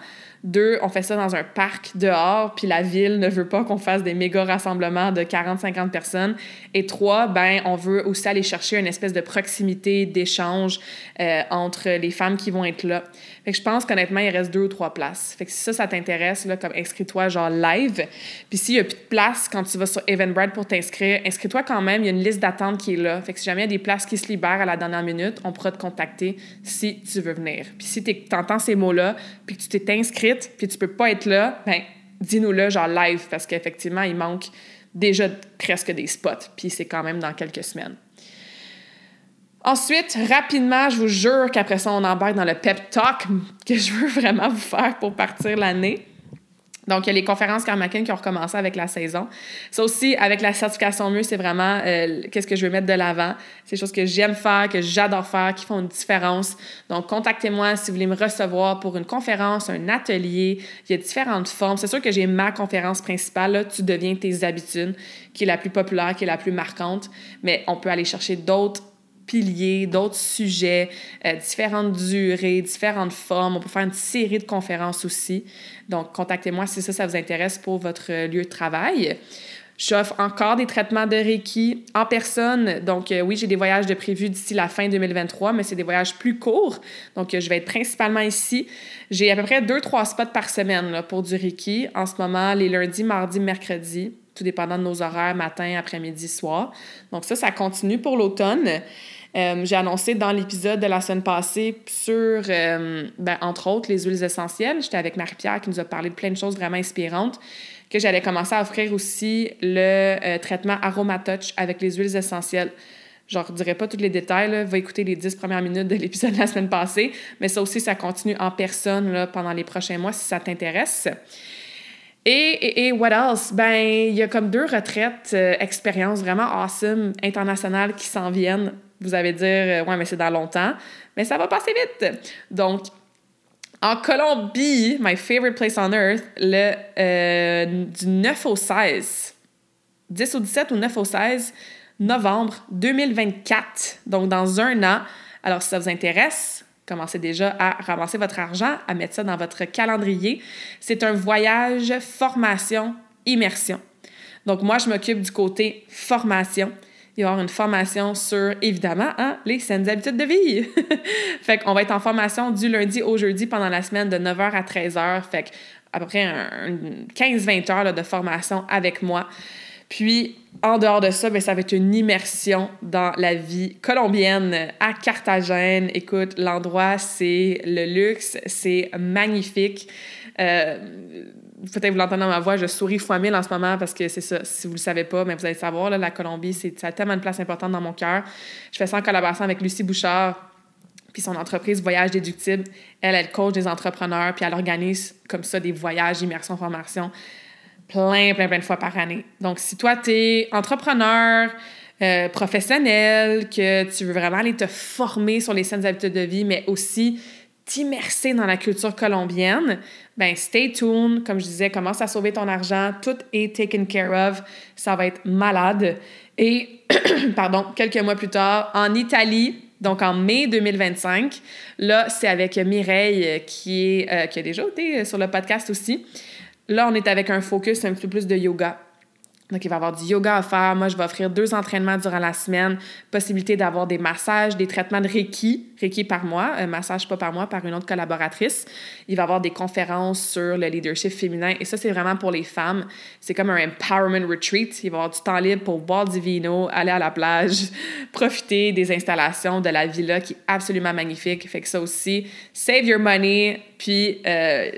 Deux, on fait ça dans un parc dehors, puis la ville ne veut pas qu'on fasse des méga rassemblements de 40-50 personnes. Et trois, ben, on veut aussi aller chercher une espèce de proximité, d'échange euh, entre les femmes qui vont être là. Fait que je pense qu'honnêtement, il reste deux ou trois places. Fait que si ça, ça t'intéresse, là, comme inscris-toi genre live. Puis s'il y a plus de place quand tu vas sur Eventbrite pour t'inscrire, inscris-toi quand même. Il y a une liste d'attente qui est là. Fait que si jamais il y a des places qui se libèrent à la dernière minute, on pourra te contacter si tu veux venir. Puis si tu entends ces mots-là, puis que tu t'es inscrite, puis tu peux pas être là, ben dis-nous-le genre live parce qu'effectivement, il manque déjà presque des spots. Puis c'est quand même dans quelques semaines. Ensuite, rapidement, je vous jure qu'après ça, on embarque dans le pep talk que je veux vraiment vous faire pour partir l'année. Donc, il y a les conférences Karmakin qui ont recommencé avec la saison. Ça aussi, avec la certification mieux, c'est vraiment euh, qu'est-ce que je veux mettre de l'avant. C'est des choses que j'aime faire, que j'adore faire, qui font une différence. Donc, contactez-moi si vous voulez me recevoir pour une conférence, un atelier. Il y a différentes formes. C'est sûr que j'ai ma conférence principale, là, tu deviens tes habitudes, qui est la plus populaire, qui est la plus marquante, mais on peut aller chercher d'autres piliers, d'autres sujets, euh, différentes durées, différentes formes. On peut faire une série de conférences aussi. Donc, contactez-moi si ça, ça vous intéresse pour votre lieu de travail. J'offre encore des traitements de Reiki en personne. Donc, euh, oui, j'ai des voyages de prévus d'ici la fin 2023, mais c'est des voyages plus courts. Donc, euh, je vais être principalement ici. J'ai à peu près deux, trois spots par semaine pour du Reiki. En ce moment, les lundis, mardis, mercredis, tout dépendant de nos horaires, matin, après-midi, soir. Donc, ça, ça continue pour l'automne. Euh, j'ai annoncé dans l'épisode de la semaine passée sur, ben, entre autres, les huiles essentielles. J'étais avec Marie-Pierre qui nous a parlé de plein de choses vraiment inspirantes que j'allais commencer à offrir aussi le euh, traitement Aromatouch avec les huiles essentielles. Je ne dirai pas tous les détails, là. va écouter les 10 premières minutes de l'épisode de la semaine passée, mais ça aussi, ça continue en personne là, pendant les prochains mois si ça t'intéresse. Et, et, et, what else? Ben, il y a comme deux retraites, euh, expériences vraiment awesome, internationales qui s'en viennent. Vous allez dire, euh, ouais, mais c'est dans longtemps. Mais ça va passer vite. Donc, en Colombie, my favorite place on earth, le, euh, du 9 au 16, 10 au 17 ou 9 au 16 novembre 2024, donc dans un an. Alors, si ça vous intéresse, commencez déjà à ramasser votre argent, à mettre ça dans votre calendrier. C'est un voyage formation immersion. Donc, moi, je m'occupe du côté formation il va y avoir une formation sur, évidemment, hein, les saines habitudes de vie. fait qu'on va être en formation du lundi au jeudi pendant la semaine de 9h à 13h. Fait à peu près 15-20 heures de formation avec moi. Puis, en dehors de ça, bien, ça va être une immersion dans la vie colombienne à Carthagène. Écoute, l'endroit, c'est le luxe, c'est magnifique. Euh, peut-être vous l'entendez dans ma voix, je souris fois mille en ce moment parce que c'est ça. Si vous le savez pas, mais vous allez savoir, là, la Colombie, c'est, ça a tellement de place importante dans mon cœur. Je fais ça en collaboration avec Lucie Bouchard, puis son entreprise Voyage Déductible. Elle, elle coach des entrepreneurs, puis elle organise comme ça des voyages, immersion, formation, plein, plein, plein de fois par année. Donc, si toi, tu es entrepreneur, euh, professionnel, que tu veux vraiment aller te former sur les saines habitudes de vie, mais aussi t'immerser dans la culture colombienne, ben stay tuned. Comme je disais, commence à sauver ton argent. Tout est taken care of. Ça va être malade. Et, pardon, quelques mois plus tard, en Italie, donc en mai 2025, là, c'est avec Mireille euh, qui, est, euh, qui a déjà été sur le podcast aussi. Là, on est avec un focus un peu plus de yoga. Donc, il va y avoir du yoga à faire. Moi, je vais offrir deux entraînements durant la semaine. Possibilité d'avoir des massages, des traitements de Reiki, Par mois, un massage pas par mois par une autre collaboratrice. Il va y avoir des conférences sur le leadership féminin. Et ça, c'est vraiment pour les femmes. C'est comme un empowerment retreat. Il va y avoir du temps libre pour boire du vino, aller à la plage, profiter des installations de la villa qui est absolument magnifique. Fait que ça aussi, save your money. Puis, euh,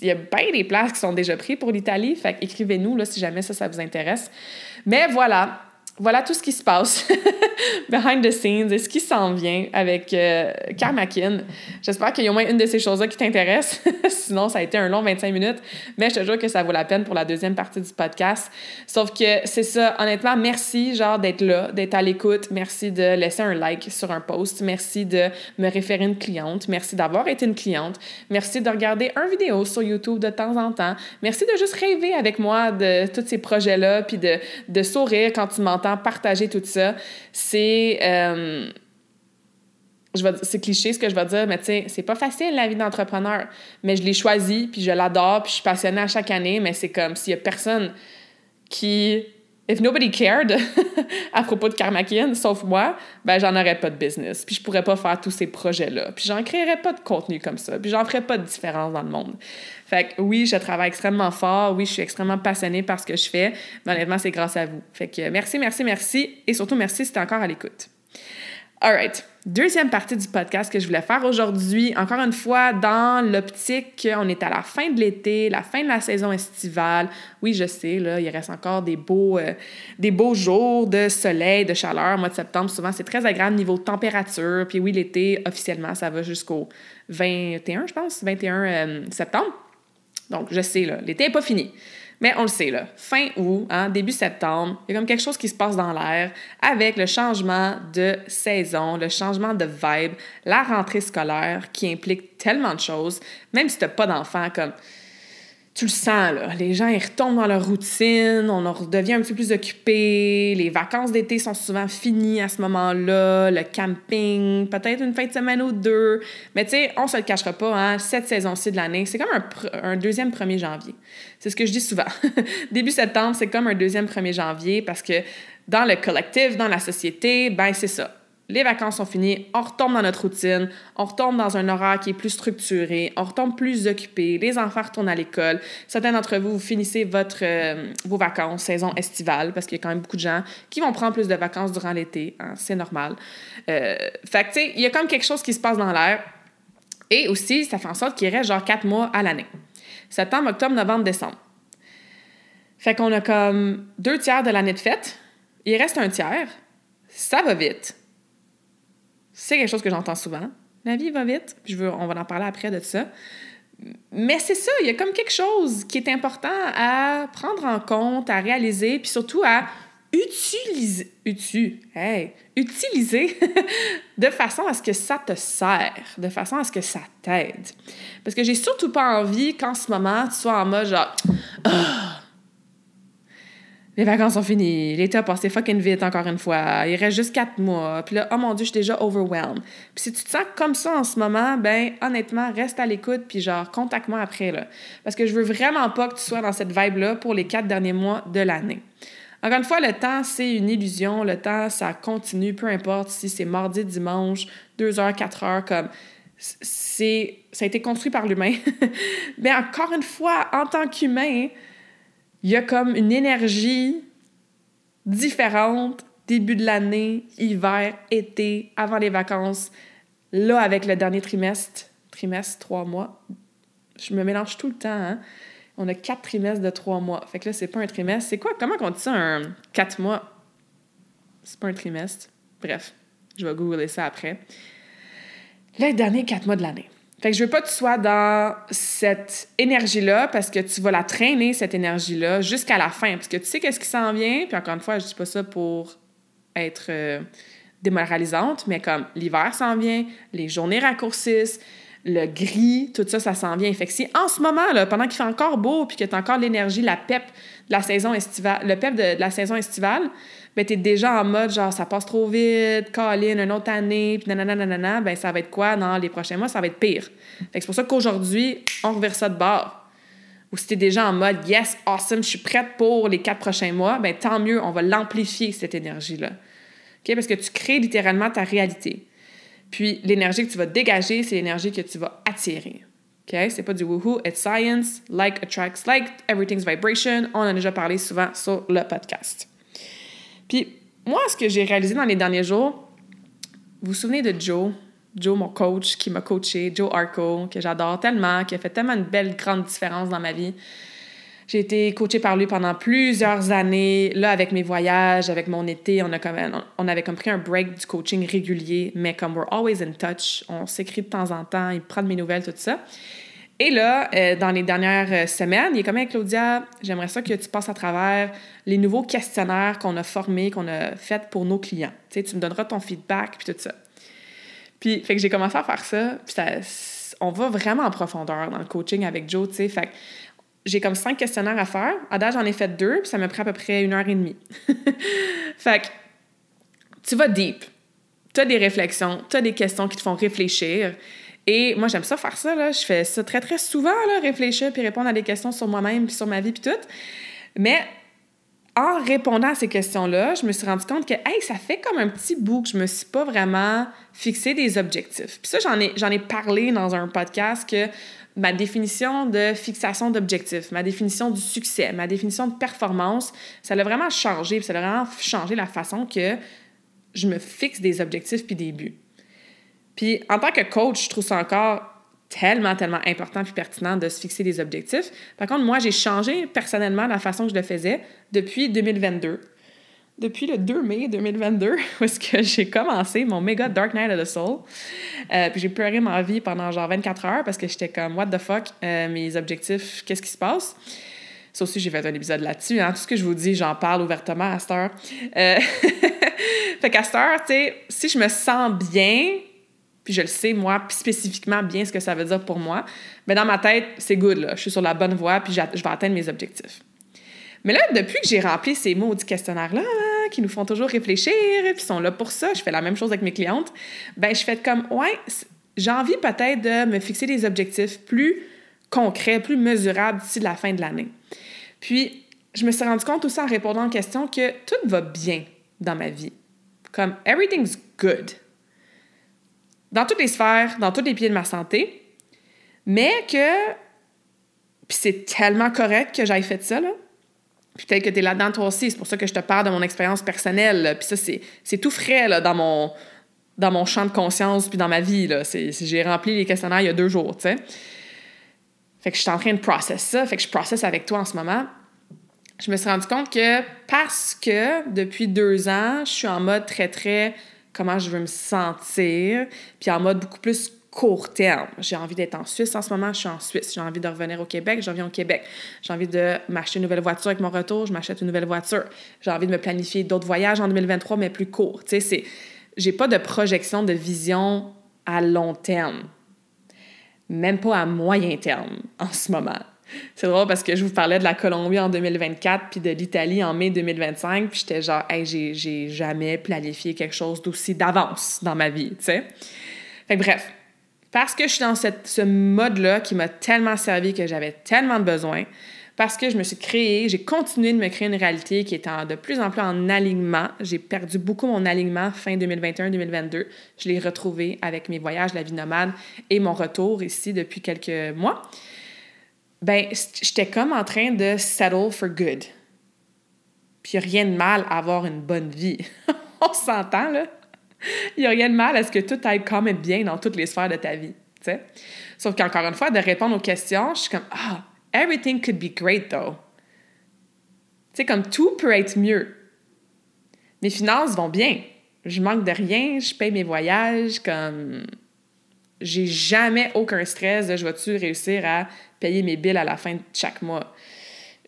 il y a bien des places qui sont déjà prises pour l'Italie. Fait écrivez-nous si jamais ça, ça vous intéresse. Mais voilà, voilà tout ce qui se passe behind the scenes et ce qui s'en vient avec euh, Karmakin. J'espère qu'il y a au moins une de ces choses-là qui t'intéresse. Sinon, ça a été un long 25 minutes, mais je te jure que ça vaut la peine pour la deuxième partie du podcast. Sauf que c'est ça, honnêtement, merci genre d'être là, d'être à l'écoute. Merci de laisser un like sur un post. Merci de me référer une cliente. Merci d'avoir été une cliente. Merci de regarder un vidéo sur YouTube de temps en temps. Merci de juste rêver avec moi de tous ces projets-là, puis de, de sourire quand tu m'entends partager tout ça. C'est. Euh, c'est cliché ce que je vais dire, mais tu sais, c'est pas facile la vie d'entrepreneur. Mais je l'ai choisi, puis je l'adore, puis je suis passionnée à chaque année, mais c'est comme s'il y a personne qui. If nobody cared à propos de Karmakin, sauf moi, ben j'en aurais pas de business. Puis je pourrais pas faire tous ces projets-là. Puis j'en créerais pas de contenu comme ça. Puis j'en ferais pas de différence dans le monde. Fait que oui, je travaille extrêmement fort. Oui, je suis extrêmement passionnée par ce que je fais. Mais honnêtement, c'est grâce à vous. Fait que merci, merci, merci. Et surtout, merci si tu encore à l'écoute. All right. Deuxième partie du podcast que je voulais faire aujourd'hui, encore une fois, dans l'optique qu'on est à la fin de l'été, la fin de la saison estivale. Oui, je sais, là, il reste encore des beaux, euh, des beaux jours de soleil, de chaleur. mois de septembre, souvent, c'est très agréable niveau température. Puis oui, l'été, officiellement, ça va jusqu'au 21, je pense, 21 euh, septembre. Donc, je sais, là, l'été n'est pas fini. Mais on le sait, là, fin août, hein, début septembre, il y a comme quelque chose qui se passe dans l'air avec le changement de saison, le changement de vibe, la rentrée scolaire qui implique tellement de choses. Même si tu n'as pas d'enfant, comme tu le sens, là. Les gens, ils retombent dans leur routine, on redevient un petit peu plus occupé. Les vacances d'été sont souvent finies à ce moment-là. Le camping, peut-être une fin de semaine ou deux. Mais tu sais, on se le cachera pas, hein, cette saison-ci de l'année, c'est comme un, un, deuxième 1er janvier. C'est ce que je dis souvent. Début septembre, c'est comme un deuxième 1er janvier parce que dans le collectif, dans la société, ben c'est ça les vacances sont finies, on retombe dans notre routine, on retombe dans un horaire qui est plus structuré, on retombe plus occupé, les enfants retournent à l'école. Certains d'entre vous, vous finissez votre, euh, vos vacances, saison estivale, parce qu'il y a quand même beaucoup de gens qui vont prendre plus de vacances durant l'été, hein, c'est normal. Euh, fait que, tu sais, il y a comme quelque chose qui se passe dans l'air. Et aussi, ça fait en sorte qu'il reste genre quatre mois à l'année. Septembre, octobre, novembre, décembre. Fait qu'on a comme deux tiers de l'année de fête. Il reste un tiers. Ça va vite c'est quelque chose que j'entends souvent. La vie va vite. je veux, on va en parler après de ça. Mais c'est ça, il y a comme quelque chose qui est important à prendre en compte, à réaliser, puis surtout à utiliser, hey, utiliser de façon à ce que ça te sert, de façon à ce que ça t'aide. Parce que j'ai surtout pas envie qu'en ce moment, tu sois en mode genre, ah, les vacances sont finies, l'été a passé fucking vite encore une fois, il reste juste quatre mois, puis là, oh mon dieu, je suis déjà overwhelmed. Puis si tu te sens comme ça en ce moment, ben honnêtement, reste à l'écoute, puis genre, contacte-moi après, là. Parce que je veux vraiment pas que tu sois dans cette vibe-là pour les quatre derniers mois de l'année. Encore une fois, le temps, c'est une illusion, le temps, ça continue, peu importe si c'est mardi, dimanche, deux heures, quatre heures, comme c'est ça a été construit par l'humain. Mais encore une fois, en tant qu'humain, il y a comme une énergie différente début de l'année, hiver, été, avant les vacances. Là, avec le dernier trimestre, trimestre, trois mois, je me mélange tout le temps. Hein? On a quatre trimestres de trois mois. Fait que là, c'est pas un trimestre. C'est quoi? Comment on dit ça, un quatre mois? C'est pas un trimestre. Bref, je vais googler ça après. Les derniers quatre mois de l'année. Fait que je veux pas que tu sois dans cette énergie-là parce que tu vas la traîner, cette énergie-là, jusqu'à la fin. Parce que tu sais qu'est-ce qui s'en vient. Puis encore une fois, je dis pas ça pour être euh, démoralisante, mais comme l'hiver s'en vient, les journées raccourcissent, le gris, tout ça, ça s'en vient. Fait que si en ce moment, là, pendant qu'il fait encore beau puis que tu as encore l'énergie, la pep de la saison estivale, le pep de la saison estivale, ben, tu es déjà en mode genre ça passe trop vite, Colin, une autre année, puis nanana, nanana, ben ça va être quoi dans les prochains mois? Ça va être pire. C'est pour ça qu'aujourd'hui, on reverse ça de bord. Ou si tu es déjà en mode yes, awesome, je suis prête pour les quatre prochains mois, ben tant mieux, on va l'amplifier, cette énergie-là. OK? Parce que tu crées littéralement ta réalité. Puis l'énergie que tu vas dégager, c'est l'énergie que tu vas attirer. OK? C'est pas du woohoo, it's science, like attracts like, everything's vibration. On en a déjà parlé souvent sur le podcast. Puis moi, ce que j'ai réalisé dans les derniers jours, vous vous souvenez de Joe? Joe, mon coach, qui m'a coaché, Joe Arco, que j'adore tellement, qui a fait tellement une belle, grande différence dans ma vie. J'ai été coachée par lui pendant plusieurs années. Là, avec mes voyages, avec mon été, on, a on avait comme pris un break du coaching régulier, mais comme we're always in touch, on s'écrit de temps en temps, il prend de mes nouvelles, tout ça. Et là, euh, dans les dernières euh, semaines, il est comme avec Claudia, j'aimerais ça que tu passes à travers les nouveaux questionnaires qu'on a formés, qu'on a faits pour nos clients. Tu sais, tu me donneras ton feedback, puis tout ça. Puis, fait que j'ai commencé à faire ça, puis ça, on va vraiment en profondeur dans le coaching avec Joe, tu sais. Fait que j'ai comme cinq questionnaires à faire. À date, j'en ai fait deux, puis ça me prend à peu près une heure et demie. fait que tu vas deep. Tu as des réflexions, tu as des questions qui te font réfléchir. Et moi, j'aime ça faire ça. Là. Je fais ça très, très souvent, là, réfléchir puis répondre à des questions sur moi-même puis sur ma vie puis tout. Mais en répondant à ces questions-là, je me suis rendu compte que, hey, ça fait comme un petit bout que je me suis pas vraiment fixé des objectifs. Puis ça, j'en ai, j'en ai parlé dans un podcast que ma définition de fixation d'objectifs, ma définition du succès, ma définition de performance, ça a vraiment changé, puis ça a vraiment changé la façon que je me fixe des objectifs puis des buts. Puis en tant que coach, je trouve ça encore tellement, tellement important et pertinent de se fixer des objectifs. Par contre, moi, j'ai changé personnellement la façon que je le faisais depuis 2022. Depuis le 2 mai 2022, où est-ce que j'ai commencé mon méga Dark Night of the Soul. Euh, puis j'ai pleuré ma vie pendant genre 24 heures parce que j'étais comme, what the fuck, euh, mes objectifs, qu'est-ce qui se passe? Ça aussi, j'ai fait un épisode là-dessus. Hein. Tout ce que je vous dis, j'en parle ouvertement à cette heure. Euh... fait qu'à cette heure, tu sais, si je me sens bien, puis je le sais, moi, spécifiquement bien ce que ça veut dire pour moi, mais dans ma tête, c'est good, là. Je suis sur la bonne voie, puis je vais atteindre mes objectifs. Mais là, depuis que j'ai rempli ces maudits questionnaires-là, hein, qui nous font toujours réfléchir, puis sont là pour ça, je fais la même chose avec mes clientes, ben je fais comme, ouais, j'ai envie peut-être de me fixer des objectifs plus concrets, plus mesurables d'ici la fin de l'année. Puis, je me suis rendu compte aussi en répondant aux questions que tout va bien dans ma vie. Comme everything's good. Dans toutes les sphères, dans tous les pieds de ma santé. Mais que. Puis c'est tellement correct que j'aille fait ça, là. Puis peut-être que tu es là-dedans toi aussi. C'est pour ça que je te parle de mon expérience personnelle. Puis ça, c'est tout frais, là, dans mon, dans mon champ de conscience puis dans ma vie, là. J'ai rempli les questionnaires il y a deux jours, tu sais. Fait que je suis en train de process ça. Fait que je processe avec toi en ce moment je me suis rendu compte que parce que depuis deux ans, je suis en mode très, très comment je veux me sentir, puis en mode beaucoup plus court terme. J'ai envie d'être en Suisse en ce moment, je suis en Suisse. J'ai envie de revenir au Québec, je reviens au Québec. J'ai envie de m'acheter une nouvelle voiture avec mon retour, je m'achète une nouvelle voiture. J'ai envie de me planifier d'autres voyages en 2023, mais plus courts. Tu sais, c'est... J'ai pas de projection de vision à long terme. Même pas à moyen terme en ce moment. C'est drôle parce que je vous parlais de la Colombie en 2024 puis de l'Italie en mai 2025, puis j'étais genre, hey, j'ai jamais planifié quelque chose d'aussi d'avance dans ma vie, tu sais. Fait que bref, parce que je suis dans ce mode-là qui m'a tellement servi que j'avais tellement de besoins, parce que je me suis créée, j'ai continué de me créer une réalité qui est de plus en plus en alignement. J'ai perdu beaucoup mon alignement fin 2021-2022. Je l'ai retrouvé avec mes voyages, la vie nomade et mon retour ici depuis quelques mois ben, j'étais comme en train de settle for good. Puis il n'y a rien de mal à avoir une bonne vie. On s'entend, là? Il n'y a rien de mal à ce que tout aille quand même bien dans toutes les sphères de ta vie, tu sais? Sauf qu'encore une fois, de répondre aux questions, je suis comme, ah, everything could be great, though. Tu sais, comme tout peut être mieux. Mes finances vont bien. Je manque de rien, je paye mes voyages, comme j'ai jamais aucun stress de je vais-tu réussir à payer mes billes à la fin de chaque mois.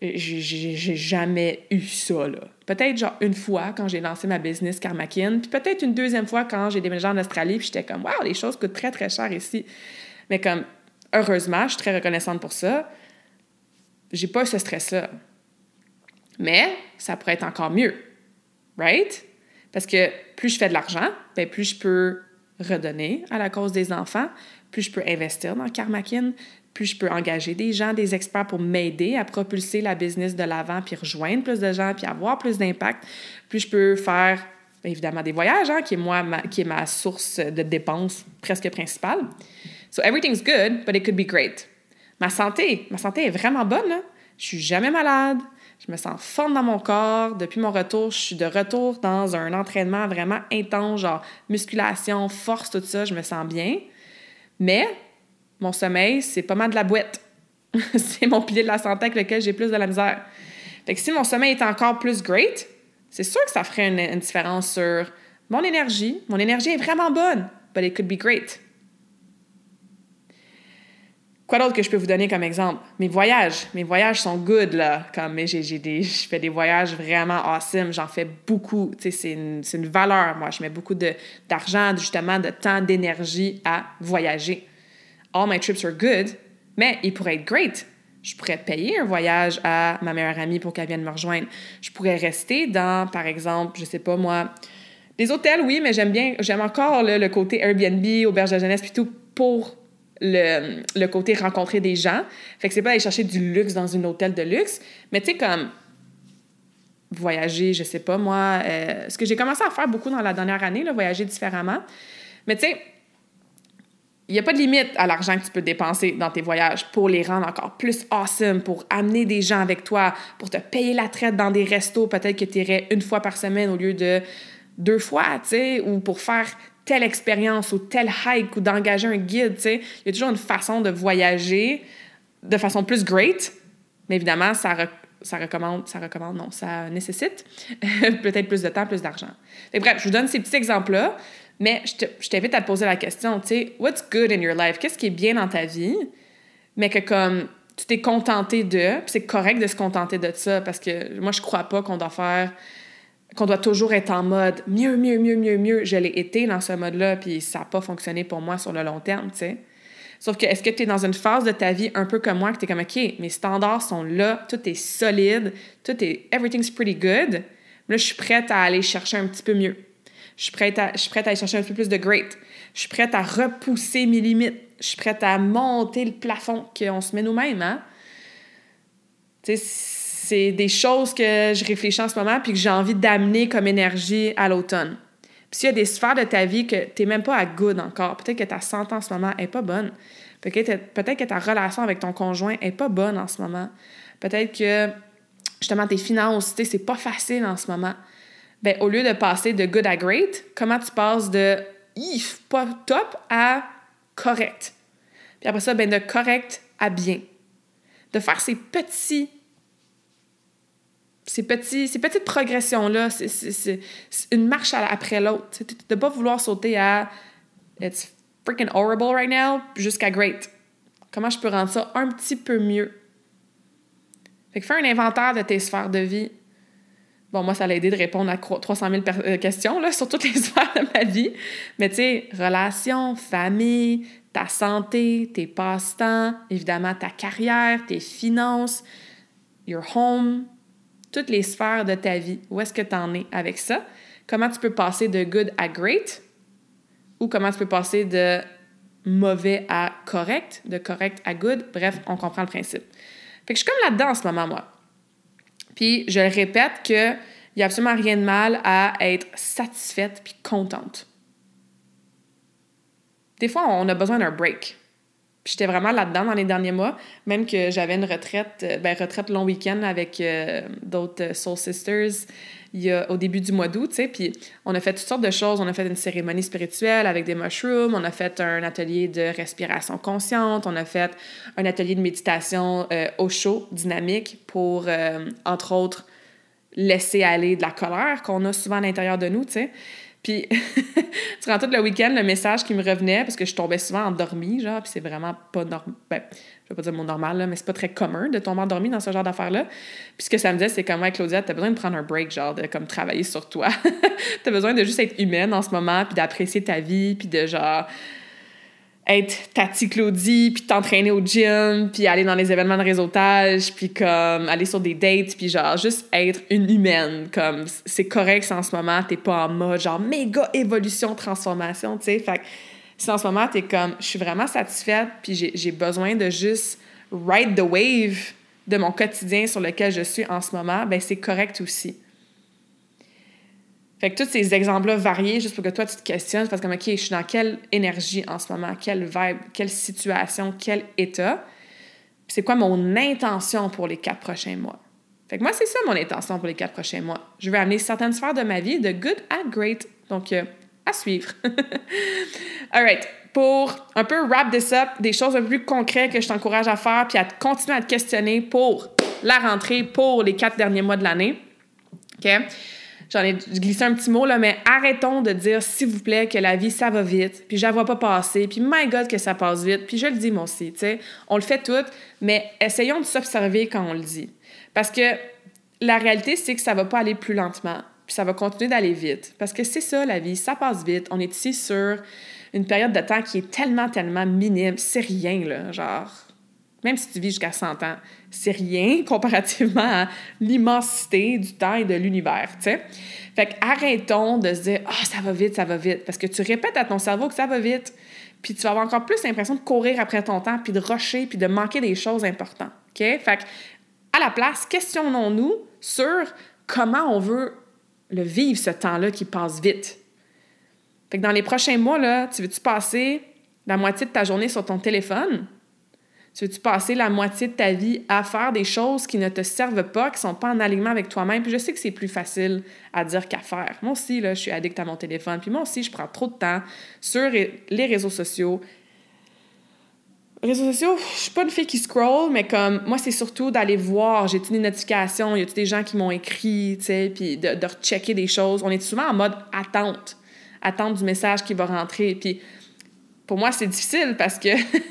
J'ai jamais eu ça, là. Peut-être genre une fois quand j'ai lancé ma business Karmakin, puis peut-être une deuxième fois quand j'ai déménagé en Australie, puis j'étais comme, waouh, les choses coûtent très, très cher ici. Mais comme, heureusement, je suis très reconnaissante pour ça. J'ai pas ce stress-là. Mais ça pourrait être encore mieux. Right? Parce que plus je fais de l'argent, ben plus je peux redonner à la cause des enfants, plus je peux investir dans Karmakin, plus je peux engager des gens, des experts pour m'aider à propulser la business de l'avant, puis rejoindre plus de gens, puis avoir plus d'impact, plus je peux faire évidemment des voyages, hein, qui, est moi, ma, qui est ma source de dépenses presque principale. So everything's good, but it could be great. Ma santé, ma santé est vraiment bonne. Là. Je suis jamais malade. Je me sens forte dans mon corps. Depuis mon retour, je suis de retour dans un entraînement vraiment intense, genre musculation, force, tout ça. Je me sens bien. Mais mon sommeil, c'est pas mal de la boîte. c'est mon pilier de la santé avec lequel j'ai plus de la misère. Fait que si mon sommeil est encore plus great, c'est sûr que ça ferait une, différence sur mon énergie. Mon énergie est vraiment bonne, but it could be great. Quoi d'autre que je peux vous donner comme exemple? Mes voyages. Mes voyages sont good, là. Comme j'ai, des, je fais des voyages vraiment awesome. J'en fais beaucoup. C'est une, une, valeur, moi. Je mets beaucoup de, d'argent, justement, de temps, d'énergie à voyager all my trips are good, mais il pourrait être great. Je pourrais payer un voyage à ma meilleure amie pour qu'elle vienne me rejoindre. Je pourrais rester dans, par exemple, je sais pas moi, des hôtels, oui, mais j'aime bien, j'aime encore le côté Airbnb, auberge de jeunesse, puis tout pour le, le, côté rencontrer des gens. Fait que c'est pas aller chercher du luxe dans un hôtel de luxe, mais tu sais, comme voyager, je sais pas moi, euh, ce que j'ai commencé à faire beaucoup dans la dernière année, là, voyager différemment. Mais tu sais, il n'y a pas de limite à l'argent que tu peux dépenser dans tes voyages pour les rendre encore plus awesome, pour amener des gens avec toi, pour te payer la traite dans des restos, peut-être que tu irais une fois par semaine au lieu de deux fois, tu sais, ou pour faire telle expérience ou tel hike ou d'engager un guide, tu sais. Il y a toujours une façon de voyager de façon plus great, mais évidemment, ça, ça recommande, ça recommande, non, ça nécessite peut-être plus de temps, plus d'argent. Bref, je vous donne ces petits exemples-là. Mais je t'invite à te poser la question, tu sais, what's good in your life? Qu'est-ce qui est bien dans ta vie? Mais que comme tu t'es contenté de, puis c'est correct de se contenter de ça parce que moi, je crois pas qu'on doit faire qu'on doit toujours être en mode mieux, mieux, mieux, mieux, mieux. Je l'ai été dans ce mode-là, puis ça n'a pas fonctionné pour moi sur le long terme, tu sais. Sauf que est-ce que tu es dans une phase de ta vie un peu comme moi, que tu es comme, OK, mes standards sont là, tout est solide, tout est, everything's pretty good. Là, je suis prête à aller chercher un petit peu mieux? Je suis prête à, aller chercher un peu plus de great. Je suis prête à repousser mes limites. Je suis prête à monter le plafond qu'on se met nous-mêmes, hein? C'est des choses que je réfléchis en ce moment puis que j'ai envie d'amener comme énergie à l'automne. Puis s'il y a des sphères de ta vie que tu n'es même pas à good encore, peut-être que ta santé en ce moment n'est pas bonne, peut-être peut que ta relation avec ton conjoint n'est pas bonne en ce moment, peut-être que justement tes finances, c'est pas facile en ce moment. Ben, au lieu de passer de good à great, comment tu passes de if, pas top à correct? Puis après ça, ben, de correct à bien. De faire ces petits ces, petits, ces petites progressions-là, c'est une marche après l'autre. De ne pas vouloir sauter à It's freaking horrible right now jusqu'à great. Comment je peux rendre ça un petit peu mieux? Fait que fais un inventaire de tes sphères de vie. Bon, moi, ça l'a aidé de répondre à 300 000 euh, questions là, sur toutes les sphères de ma vie. Mais tu sais, relations, famille, ta santé, tes passe-temps, évidemment ta carrière, tes finances, your home, toutes les sphères de ta vie. Où est-ce que tu en es avec ça? Comment tu peux passer de good à great? Ou comment tu peux passer de mauvais à correct, de correct à good? Bref, on comprend le principe. Fait que je suis comme là-dedans en ce moment, moi. Puis je le répète qu'il n'y a absolument rien de mal à être satisfaite puis contente. Des fois, on a besoin d'un break. Puis j'étais vraiment là-dedans dans les derniers mois, même que j'avais une retraite, euh, ben retraite long week-end avec euh, d'autres euh, Soul Sisters il y a, au début du mois d'août, tu sais, puis on a fait toutes sortes de choses. On a fait une cérémonie spirituelle avec des mushrooms, on a fait un atelier de respiration consciente, on a fait un atelier de méditation au chaud, dynamique, pour, entre autres, laisser aller de la colère qu'on a souvent à l'intérieur de nous, tu sais. Puis, durant tout le week-end, le message qui me revenait, parce que je tombais souvent endormie, genre, puis c'est vraiment pas normal. Ben, je vais pas dire mon normal, là, mais c'est pas très commun de tomber endormie dans ce genre d'affaires-là. Puis ce que ça me disait, c'est comme, ouais, Claudia, t'as besoin de prendre un break, genre, de comme travailler sur toi. t'as besoin de juste être humaine en ce moment, puis d'apprécier ta vie, puis de genre être Tati Claudie, puis t'entraîner au gym, puis aller dans les événements de réseautage, puis comme aller sur des dates, puis genre juste être une humaine. Comme c'est correct si en ce moment t'es pas en mode genre méga évolution, transformation, tu sais. Fait que si en ce moment t'es comme je suis vraiment satisfaite, puis j'ai besoin de juste ride the wave de mon quotidien sur lequel je suis en ce moment, ben c'est correct aussi. Fait que tous ces exemples-là variés, juste pour que toi, tu te questionnes, parce que, OK, je suis dans quelle énergie en ce moment, quelle vibe, quelle situation, quel état? c'est quoi mon intention pour les quatre prochains mois? Fait que moi, c'est ça mon intention pour les quatre prochains mois. Je veux amener certaines sphères de ma vie de good à great. Donc, euh, à suivre. All right. Pour un peu wrap this up, des choses un peu plus concrètes que je t'encourage à faire, puis à continuer à te questionner pour la rentrée, pour les quatre derniers mois de l'année. OK? J'en ai glissé un petit mot, là, mais arrêtons de dire, s'il vous plaît, que la vie, ça va vite, puis je la vois pas passer, puis my God, que ça passe vite, puis je le dis moi aussi, tu sais. On le fait tout, mais essayons de s'observer quand on le dit. Parce que la réalité, c'est que ça va pas aller plus lentement, puis ça va continuer d'aller vite. Parce que c'est ça, la vie, ça passe vite. On est ici sur une période de temps qui est tellement, tellement minime. C'est rien, là, genre même si tu vis jusqu'à 100 ans, c'est rien comparativement à l'immensité du temps et de l'univers, tu. Fait que arrêtons de se dire « Ah, ça va vite, ça va vite », parce que tu répètes à ton cerveau que ça va vite, puis tu vas avoir encore plus l'impression de courir après ton temps, puis de rusher, puis de manquer des choses importantes, OK? Fait que, à la place, questionnons-nous sur comment on veut le vivre, ce temps-là qui passe vite. Fait que dans les prochains mois, là, tu veux-tu passer la moitié de ta journée sur ton téléphone? Tu veux-tu passer la moitié de ta vie à faire des choses qui ne te servent pas, qui ne sont pas en alignement avec toi-même? Puis je sais que c'est plus facile à dire qu'à faire. Moi aussi, là, je suis addict à mon téléphone. Puis moi aussi, je prends trop de temps sur les réseaux sociaux. Réseaux sociaux, je suis pas une fille qui scroll, mais comme moi, c'est surtout d'aller voir. J'ai des notifications, il y a des gens qui m'ont écrit, tu sais, puis de, de rechecker des choses. On est souvent en mode attente, attente du message qui va rentrer. Puis pour moi, c'est difficile parce que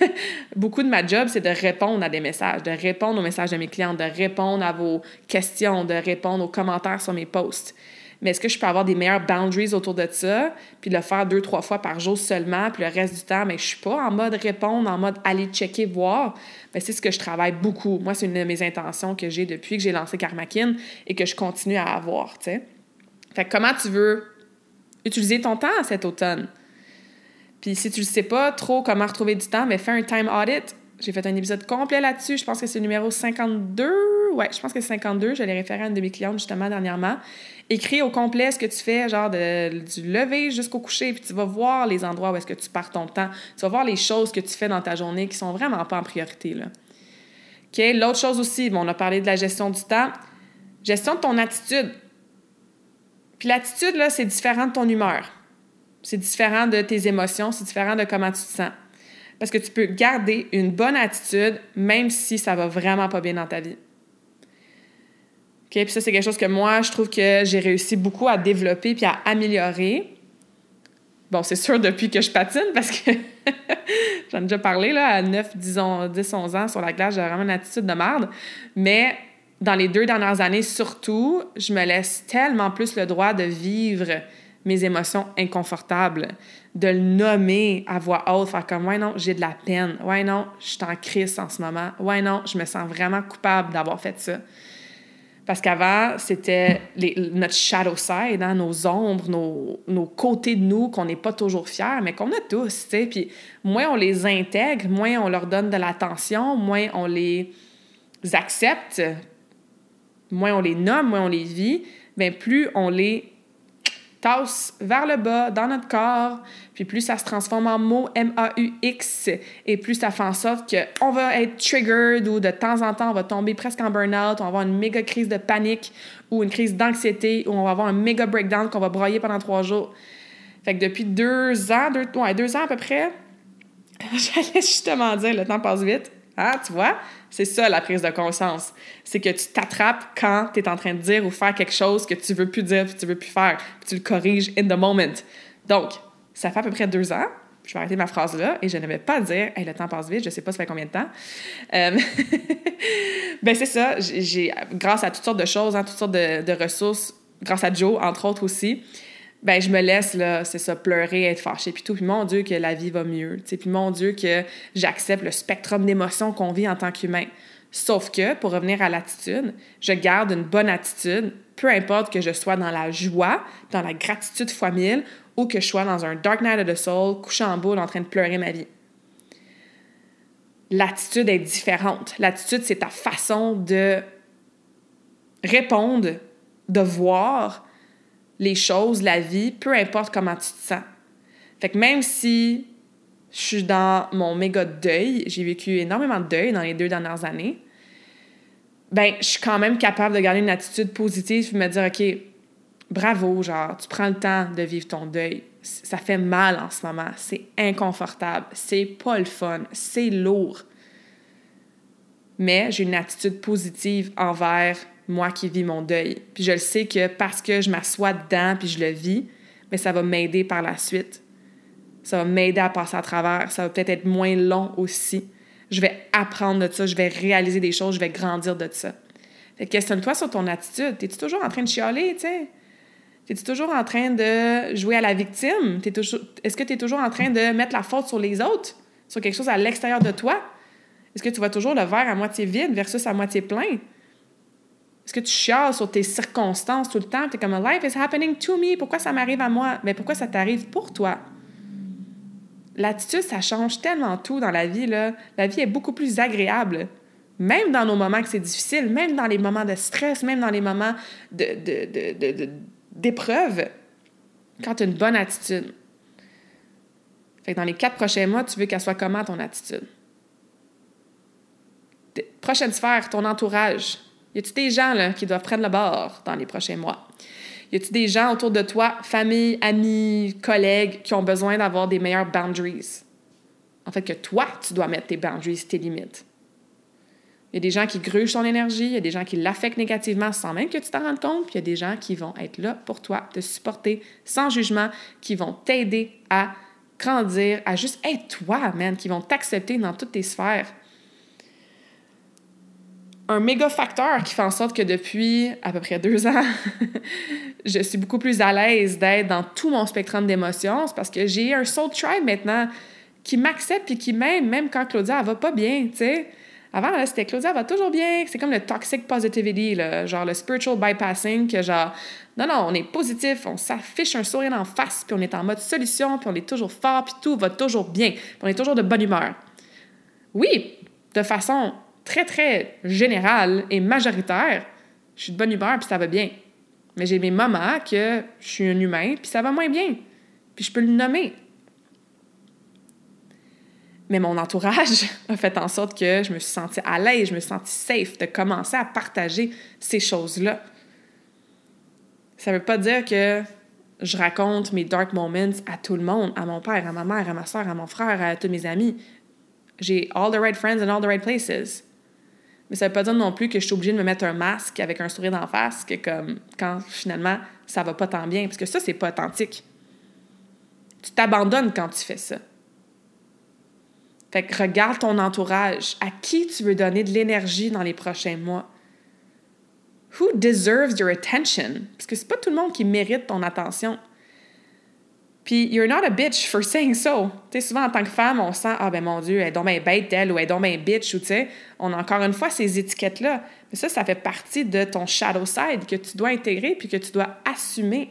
beaucoup de ma job, c'est de répondre à des messages, de répondre aux messages de mes clients, de répondre à vos questions, de répondre aux commentaires sur mes posts. Mais est-ce que je peux avoir des meilleures boundaries autour de ça, puis le faire deux, trois fois par jour seulement, puis le reste du temps, mais je suis pas en mode répondre, en mode aller checker, voir? Ben, c'est ce que je travaille beaucoup. Moi, c'est une de mes intentions que j'ai depuis que j'ai lancé Karmakin et que je continue à avoir. Fait comment tu veux utiliser ton temps cet automne? Puis si tu ne sais pas trop comment retrouver du temps, mais fais un time audit. J'ai fait un épisode complet là-dessus. Je pense que c'est le numéro 52. Ouais, je pense que c'est 52. Je l'ai référé à une de mes clientes justement dernièrement. Écris au complet ce que tu fais, genre de, du lever jusqu'au coucher, puis tu vas voir les endroits où est-ce que tu pars ton temps. Tu vas voir les choses que tu fais dans ta journée qui sont vraiment pas en priorité. Là. OK? L'autre chose aussi, bon, on a parlé de la gestion du temps. Gestion de ton attitude. Puis l'attitude, là, c'est différent de ton humeur. C'est différent de tes émotions, c'est différent de comment tu te sens. Parce que tu peux garder une bonne attitude même si ça va vraiment pas bien dans ta vie. OK? Puis ça, c'est quelque chose que moi, je trouve que j'ai réussi beaucoup à développer puis à améliorer. Bon, c'est sûr depuis que je patine parce que j'en ai déjà parlé là, à 9, 10, 10, 11 ans sur la glace, j'ai vraiment une attitude de merde. Mais dans les deux dernières années, surtout, je me laisse tellement plus le droit de vivre mes émotions inconfortables, de le nommer à voix haute, faire comme Ouais, non, j'ai de la peine. Ouais, non, je suis en crise en ce moment. Ouais, non, je me sens vraiment coupable d'avoir fait ça. Parce qu'avant, c'était notre shadow side, hein, nos ombres, nos, nos, côtés de nous qu'on n'est pas toujours fiers, mais qu'on a tous, tu sais. Puis moins on les intègre, moins on leur donne de l'attention, moins on les accepte, moins on les nomme, moins on les vit, bien plus on les tasse vers le bas dans notre corps, puis plus ça se transforme en mot M-A-U-X, et plus ça fait en sorte qu'on va être triggered ou de temps en temps, on va tomber presque en burn-out, on va avoir une méga crise de panique ou une crise d'anxiété, ou on va avoir un méga breakdown qu'on va broyer pendant trois jours. Fait que depuis deux ans, deux, deux ans à peu près, j'allais justement dire, le temps passe vite, ah, tu vois? C'est ça la prise de conscience. C'est que tu t'attrapes quand tu es en train de dire ou faire quelque chose que tu veux plus dire puis tu veux plus faire. Puis tu le corriges in the moment. Donc, ça fait à peu près deux ans. Je vais arrêter ma phrase là et je ne vais pas dire hey, le temps passe vite, je sais pas ça fait combien de temps. Euh, ben c'est ça, j'ai grâce à toutes sortes de choses, hein, toutes sortes de ressources, grâce à Joe entre autres aussi, ben je me laisse là, c'est ça, pleurer, être fâchée puis tout, puis mon Dieu que la vie va mieux, tu puis mon Dieu que j'accepte le spectrum d'émotions qu'on vit en tant qu'humain. Sauf que pour revenir à l'attitude, je garde une bonne attitude, peu importe que je sois dans la joie, dans la gratitude fois mille, ou que je sois dans un dark night of the soul, couché en boule, en train de pleurer ma vie. L'attitude est différente. L'attitude, c'est ta façon de répondre, de voir, les choses, la vie, peu importe comment tu te sens. Fait que même si je suis dans mon méga deuil, j'ai vécu énormément de deuil dans les deux dernières années, ben je suis quand même capable de garder une attitude positive et me dire OK, bravo, genre, tu prends le temps de vivre ton deuil. Ça fait mal en ce moment, c'est inconfortable, c'est pas le fun, c'est lourd. Mais j'ai une attitude positive envers moi qui vis mon deuil. Puis je le sais que parce que je m'assois dedans puis je le vis, mais ça va m'aider par la suite. Ça va m'aider à passer à travers. Ça va peut-être être moins long aussi. Je vais apprendre de ça, je vais réaliser des choses, je vais grandir de ça. Fait questionne-toi sur ton attitude. T'es-tu toujours en train de chialer, tu sais? T'es-tu toujours en train de jouer à la victime? Est-ce que tu es toujours en train de mettre la faute sur les autres? Sur quelque chose à l'extérieur de toi? Est-ce que tu vois toujours le verre à moitié vide versus à moitié plein? Est-ce que tu chiales sur tes circonstances tout le temps? Tu es comme Life is happening to me. Pourquoi ça m'arrive à moi? Mais pourquoi ça t'arrive pour toi? L'attitude, ça change tellement tout dans la vie. Là. La vie est beaucoup plus agréable. Même dans nos moments que c'est difficile, même dans les moments de stress, même dans les moments d'épreuve, de, de, quand tu as une bonne attitude. Fait que dans les quatre prochains mois, tu veux qu'elle soit comment ton attitude? Prochaine sphère, ton entourage. Y a-t-il des gens qui doivent prendre le bord dans les prochains mois? Y a-t-il des gens autour de toi, famille, amis, collègues, qui ont besoin d'avoir des meilleures boundaries? En fait, que toi, tu dois mettre tes boundaries, tes limites. Y a des gens qui grugent ton énergie, y a des gens qui l'affectent négativement sans même que tu t'en rendes compte, puis il y a des gens qui vont être là pour toi, te supporter sans jugement, qui vont t'aider à grandir, à juste être toi, man, qui vont t'accepter dans toutes tes sphères un méga facteur qui fait en sorte que depuis à peu près deux ans, je suis beaucoup plus à l'aise d'être dans tout mon spectre d'émotions. C'est parce que j'ai un soul tribe maintenant qui m'accepte et qui m'aime, même quand Claudia, elle va pas bien, tu sais. Avant, c'était Claudia, va toujours bien. C'est comme le toxic positivity, genre le spiritual bypassing, que genre, non, non, on est positif, on s'affiche un sourire en face, puis on est en mode solution, puis on est toujours fort, puis tout va toujours bien, puis on est toujours de bonne humeur. Oui, de façon très, très générale et majoritaire, je suis de bonne humeur, puis ça va bien. Mais j'ai mes moments que je suis un humain, puis ça va moins bien. Puis je peux le nommer. Mais mon entourage a fait en sorte que je me suis sentie à l'aise, je me suis sentie safe de commencer à partager ces choses-là. Ça veut pas dire que je raconte mes dark moments à tout le monde, à mon père, à ma mère, à ma soeur, à mon frère, à tous mes amis. J'ai all the right friends in all the right places. Mais ça veut pas dire non plus que je suis obligée de me mettre un masque avec un sourire d'en face, que comme quand finalement ça va pas tant bien, parce que ça, c'est pas authentique. Tu t'abandonnes quand tu fais ça. Fait que regarde ton entourage. À qui tu veux donner de l'énergie dans les prochains mois? Who deserves your attention? Parce que c'est pas tout le monde qui mérite ton attention. Puis, you're not a bitch for saying so. Tu sais, souvent, en tant que femme, on sent, ah ben mon Dieu, elle est donc bien bête, elle, ou elle est donc bien bitch, ou tu sais, on a encore une fois ces étiquettes-là. Mais ça, ça fait partie de ton shadow side que tu dois intégrer puis que tu dois assumer.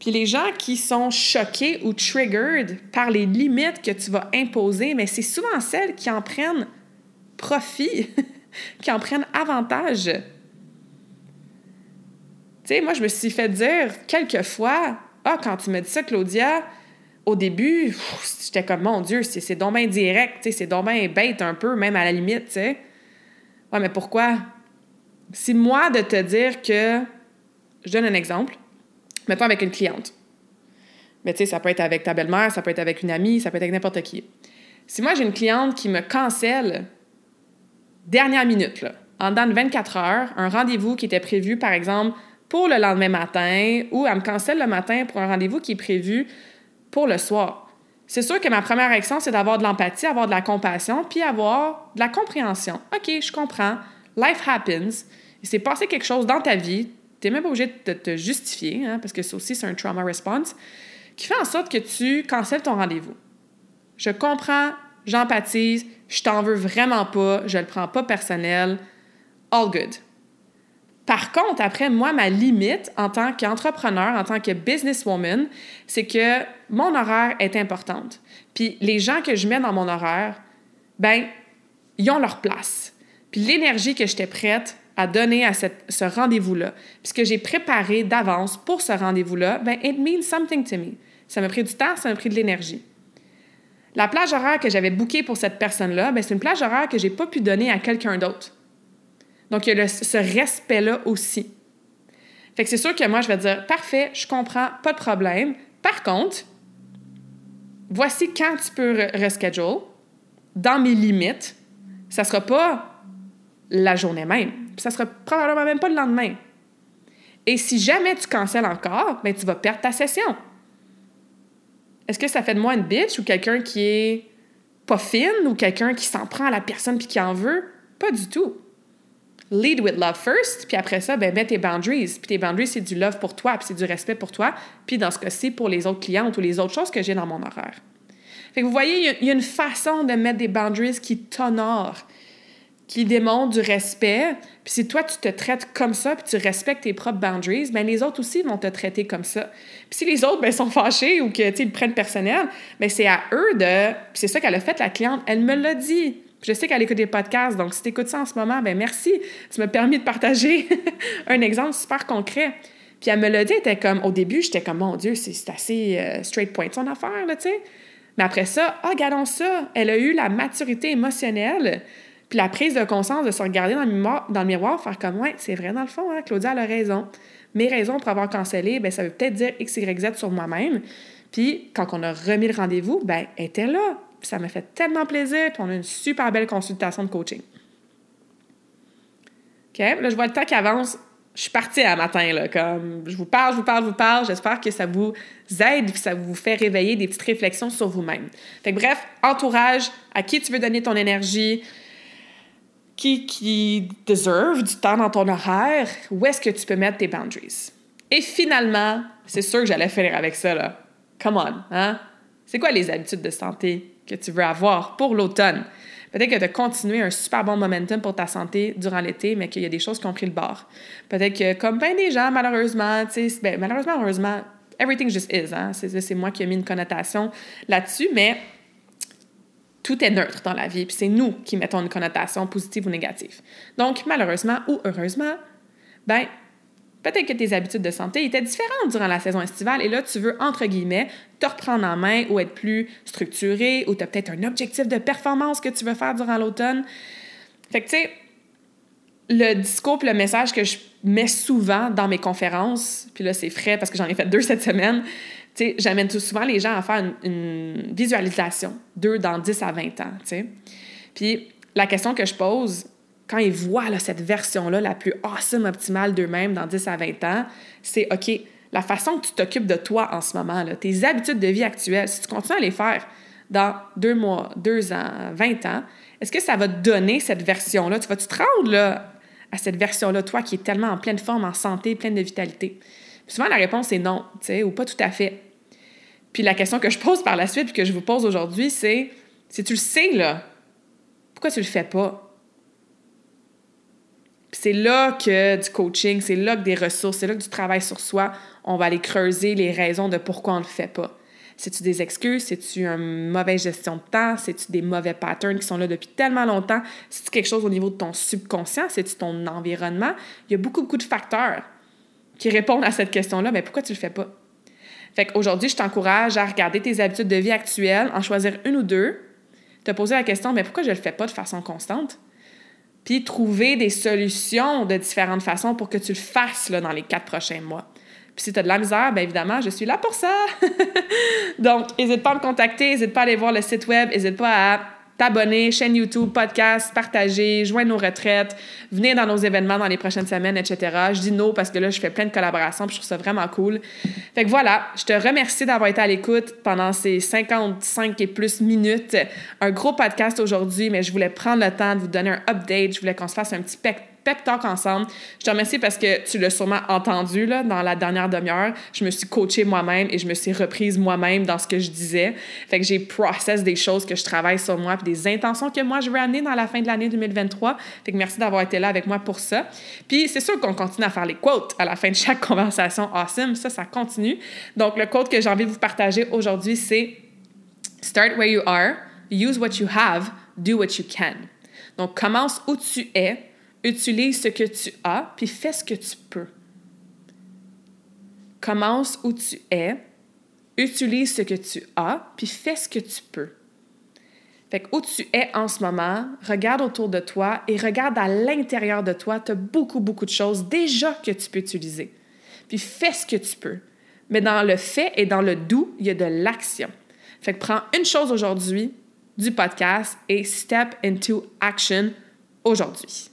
Puis les gens qui sont choqués ou triggered par les limites que tu vas imposer, mais c'est souvent celles qui en prennent profit, qui en prennent avantage. Tu sais, moi, je me suis fait dire quelques fois, ah, quand tu me dis ça, Claudia, au début, j'étais comme, mon Dieu, c'est donc bien direct, c'est donc bien bête un peu, même à la limite, tu sais. Ouais, mais pourquoi? Si moi, de te dire que, je donne un exemple, mettons avec une cliente. Mais tu sais, ça peut être avec ta belle-mère, ça peut être avec une amie, ça peut être avec n'importe qui. Si moi, j'ai une cliente qui me cancelle dernière minute, là, en dedans de 24 heures, un rendez-vous qui était prévu, par exemple, pour le lendemain matin, ou elle me cancelle le matin pour un rendez-vous qui est prévu pour le soir. C'est sûr que ma première réaction, c'est d'avoir de l'empathie, avoir de la compassion, puis avoir de la compréhension. OK, je comprends. Life happens. Il s'est passé quelque chose dans ta vie. Tu n'es même pas obligé de te justifier, hein, parce que ça aussi, c'est un trauma response, qui fait en sorte que tu cancelles ton rendez-vous. Je comprends, j'empathise, je t'en veux vraiment pas, je le prends pas personnel. All good. Par contre, après, moi, ma limite en tant qu'entrepreneur, en tant que businesswoman, c'est que mon horaire est importante. Puis les gens que je mets dans mon horaire, ben, ils ont leur place. Puis l'énergie que j'étais prête à donner à ce rendez-vous-là, puisque j'ai préparé d'avance pour ce rendez-vous-là, ben it means something to me. Ça m'a pris du temps, ça m'a pris de l'énergie. La plage horaire que j'avais bookée pour cette personne-là, ben c'est une plage horaire que j'ai pas pu donner à quelqu'un d'autre. Donc, il y a ce respect-là aussi. Fait que c'est sûr que moi, je vais dire, parfait, je comprends, pas de problème. Par contre, voici quand tu peux reschedule, dans mes limites. Ça sera pas la journée même ça sera probablement même pas le lendemain. Et si jamais tu cancelles encore, ben tu vas perdre ta session. Est-ce que ça fait de moi une bitch ou quelqu'un qui est pas fine ou quelqu'un qui s'en prend à la personne puis qui en veut? Pas du tout. Lead with love first, puis après ça, ben, mets tes boundaries. Puis tes boundaries, c'est du love pour toi, puis c'est du respect pour toi, puis dans ce cas-ci, pour les autres clientes ou les autres choses que j'ai dans mon horaire. Fait que vous voyez, il y, a une façon de mettre des boundaries qui t'honorent, qui démontre du respect. Puis si toi, tu te traites comme ça, puis tu respectes tes propres boundaries, bien, les autres aussi vont te traiter comme ça. Puis si les autres ben, sont fâchés ou que, ils le prennent personnel, bien, c'est à eux de... Puis c'est ça qu'elle a fait, la cliente. Elle me l'a dit. Je sais qu'elle écoute des podcasts, donc si tu écoutes ça en ce moment, ben merci. Tu m'as permis de partager un exemple super concret. Puis elle me l'a dit, elle était comme... Au début, j'étais comme, mon Dieu, c'est assez euh, straight point son affaire, là, tu sais. Mais après ça, ah, regardons ça. Elle a eu la maturité émotionnelle puis la prise de conscience de se regarder dans le miroir, faire comme, ouais, c'est vrai dans le fond, hein, Claudia a raison. Mes raisons pour avoir cancellé, ben ça veut peut-être dire X, Y, Z sur moi-même. Puis quand on a remis le rendez-vous, ben elle était là. Ça m'a fait tellement plaisir. Puis on a une super belle consultation de coaching. OK? Là, je vois le temps qui avance. Je suis partie à matin, là, comme je vous parle, je vous parle, je vous parle. J'espère que ça vous aide, que ça vous fait réveiller des petites réflexions sur vous-même. Fait que bref, entourage, à qui tu veux donner ton énergie, qui, qui deserve du temps dans ton horaire, où est-ce que tu peux mettre tes boundaries? Et finalement, c'est sûr que j'allais finir avec ça, là. Come on, hein? C'est quoi les habitudes de santé? Que tu veux avoir pour l'automne? Peut-être que de continuer un super bon momentum pour ta santé durant l'été, mais qu'il y a des choses qui ont pris le bord. Peut-être que, comme bien des gens, malheureusement, tu sais, ben, malheureusement, heureusement, everything just is, hein? C'est moi qui ai mis une connotation là-dessus, mais tout est neutre dans la vie, puis c'est nous qui mettons une connotation positive ou négative. Donc, malheureusement ou heureusement, ben, peut-être que tes habitudes de santé étaient différentes durant la saison estivale et là, tu veux, entre guillemets, te reprendre en main ou être plus structuré ou tu as peut-être un objectif de performance que tu veux faire durant l'automne. Fait que, tu sais, le discours le message que je mets souvent dans mes conférences, puis là, c'est frais parce que j'en ai fait deux cette semaine, j'amène tout souvent les gens à faire une, visualisation, deux dans 10 à 20 ans, tu sais. Puis la question que je pose, quand ils voient cette version-là, la plus awesome, optimale d'eux-mêmes dans 10 à 20 ans, c'est OK, la façon que tu t'occupes de toi en ce moment, tes habitudes de vie actuelles, si tu continues à les faire dans deux mois, deux ans, 20 ans, est-ce que ça va te donner cette version-là? Tu vas-tu te rendre à cette version-là, toi qui est tellement en pleine forme, en santé, pleine de vitalité? souvent, la réponse est non, tu sais, ou pas tout à fait. Puis la question que je pose par la suite, puis que je vous pose aujourd'hui, c'est si tu le sais, là, pourquoi tu le fais pas? C'est là que du coaching, c'est là que des ressources, c'est là que du travail sur soi, on va aller creuser les raisons de pourquoi on ne le fait pas. C'est-tu des excuses? C'est-tu une mauvaise gestion de temps? C'est-tu des mauvais patterns qui sont là depuis tellement longtemps? C'est-tu quelque chose au niveau de ton subconscient? C'est-tu ton environnement? Il y a beaucoup, beaucoup de facteurs qui répondent à cette question-là. Mais pourquoi tu le fais pas? Fait qu'aujourd'hui, je t'encourage à regarder tes habitudes de vie actuelles, en choisir une ou deux, te poser la question, mais pourquoi je ne le fais pas de façon constante? Puis trouver des solutions de différentes façons pour que tu le fasses là, dans les quatre prochains mois. Puis si tu as de la misère, bien évidemment, je suis là pour ça. Donc, n'hésite pas à me contacter, n'hésite pas à aller voir le site web, n'hésite pas à t'abonner, chaîne YouTube, podcast, partager, joindre nos retraites, venir dans nos événements dans les prochaines semaines, etc. Je dis non parce que là, je fais plein de collaborations puis je trouve ça vraiment cool. Fait que voilà, je te remercie d'avoir été à l'écoute pendant ces 55 et plus minutes. Un gros podcast aujourd'hui, mais je voulais prendre le temps de vous donner un update. Je voulais qu'on se fasse un petit talk ensemble. Je te remercie parce que tu l'as sûrement entendu là, dans la dernière demi-heure. Je me suis coachée moi-même et je me suis reprise moi-même dans ce que je disais. Fait que j'ai process des choses que je travaille sur moi puis des intentions que moi je veux amener dans la fin de l'année 2023. Fait que merci d'avoir été là avec moi pour ça. Puis c'est sûr qu'on continue à faire les quotes à la fin de chaque conversation awesome. Ça, ça continue. Donc le quote que j'ai envie de vous partager aujourd'hui, c'est Start where you are, use what you have, do what you can. Donc commence où tu es, Utilise ce que tu as, puis fais ce que tu peux. Commence où tu es, utilise ce que tu as, puis fais ce que tu peux. Fait que où tu es en ce moment, regarde autour de toi et regarde à l'intérieur de toi, tu as beaucoup, beaucoup de choses déjà que tu peux utiliser. Puis fais ce que tu peux. Mais dans le fait et dans le doux, il y a de l'action. Fait que prends une chose aujourd'hui du podcast et step into action aujourd'hui.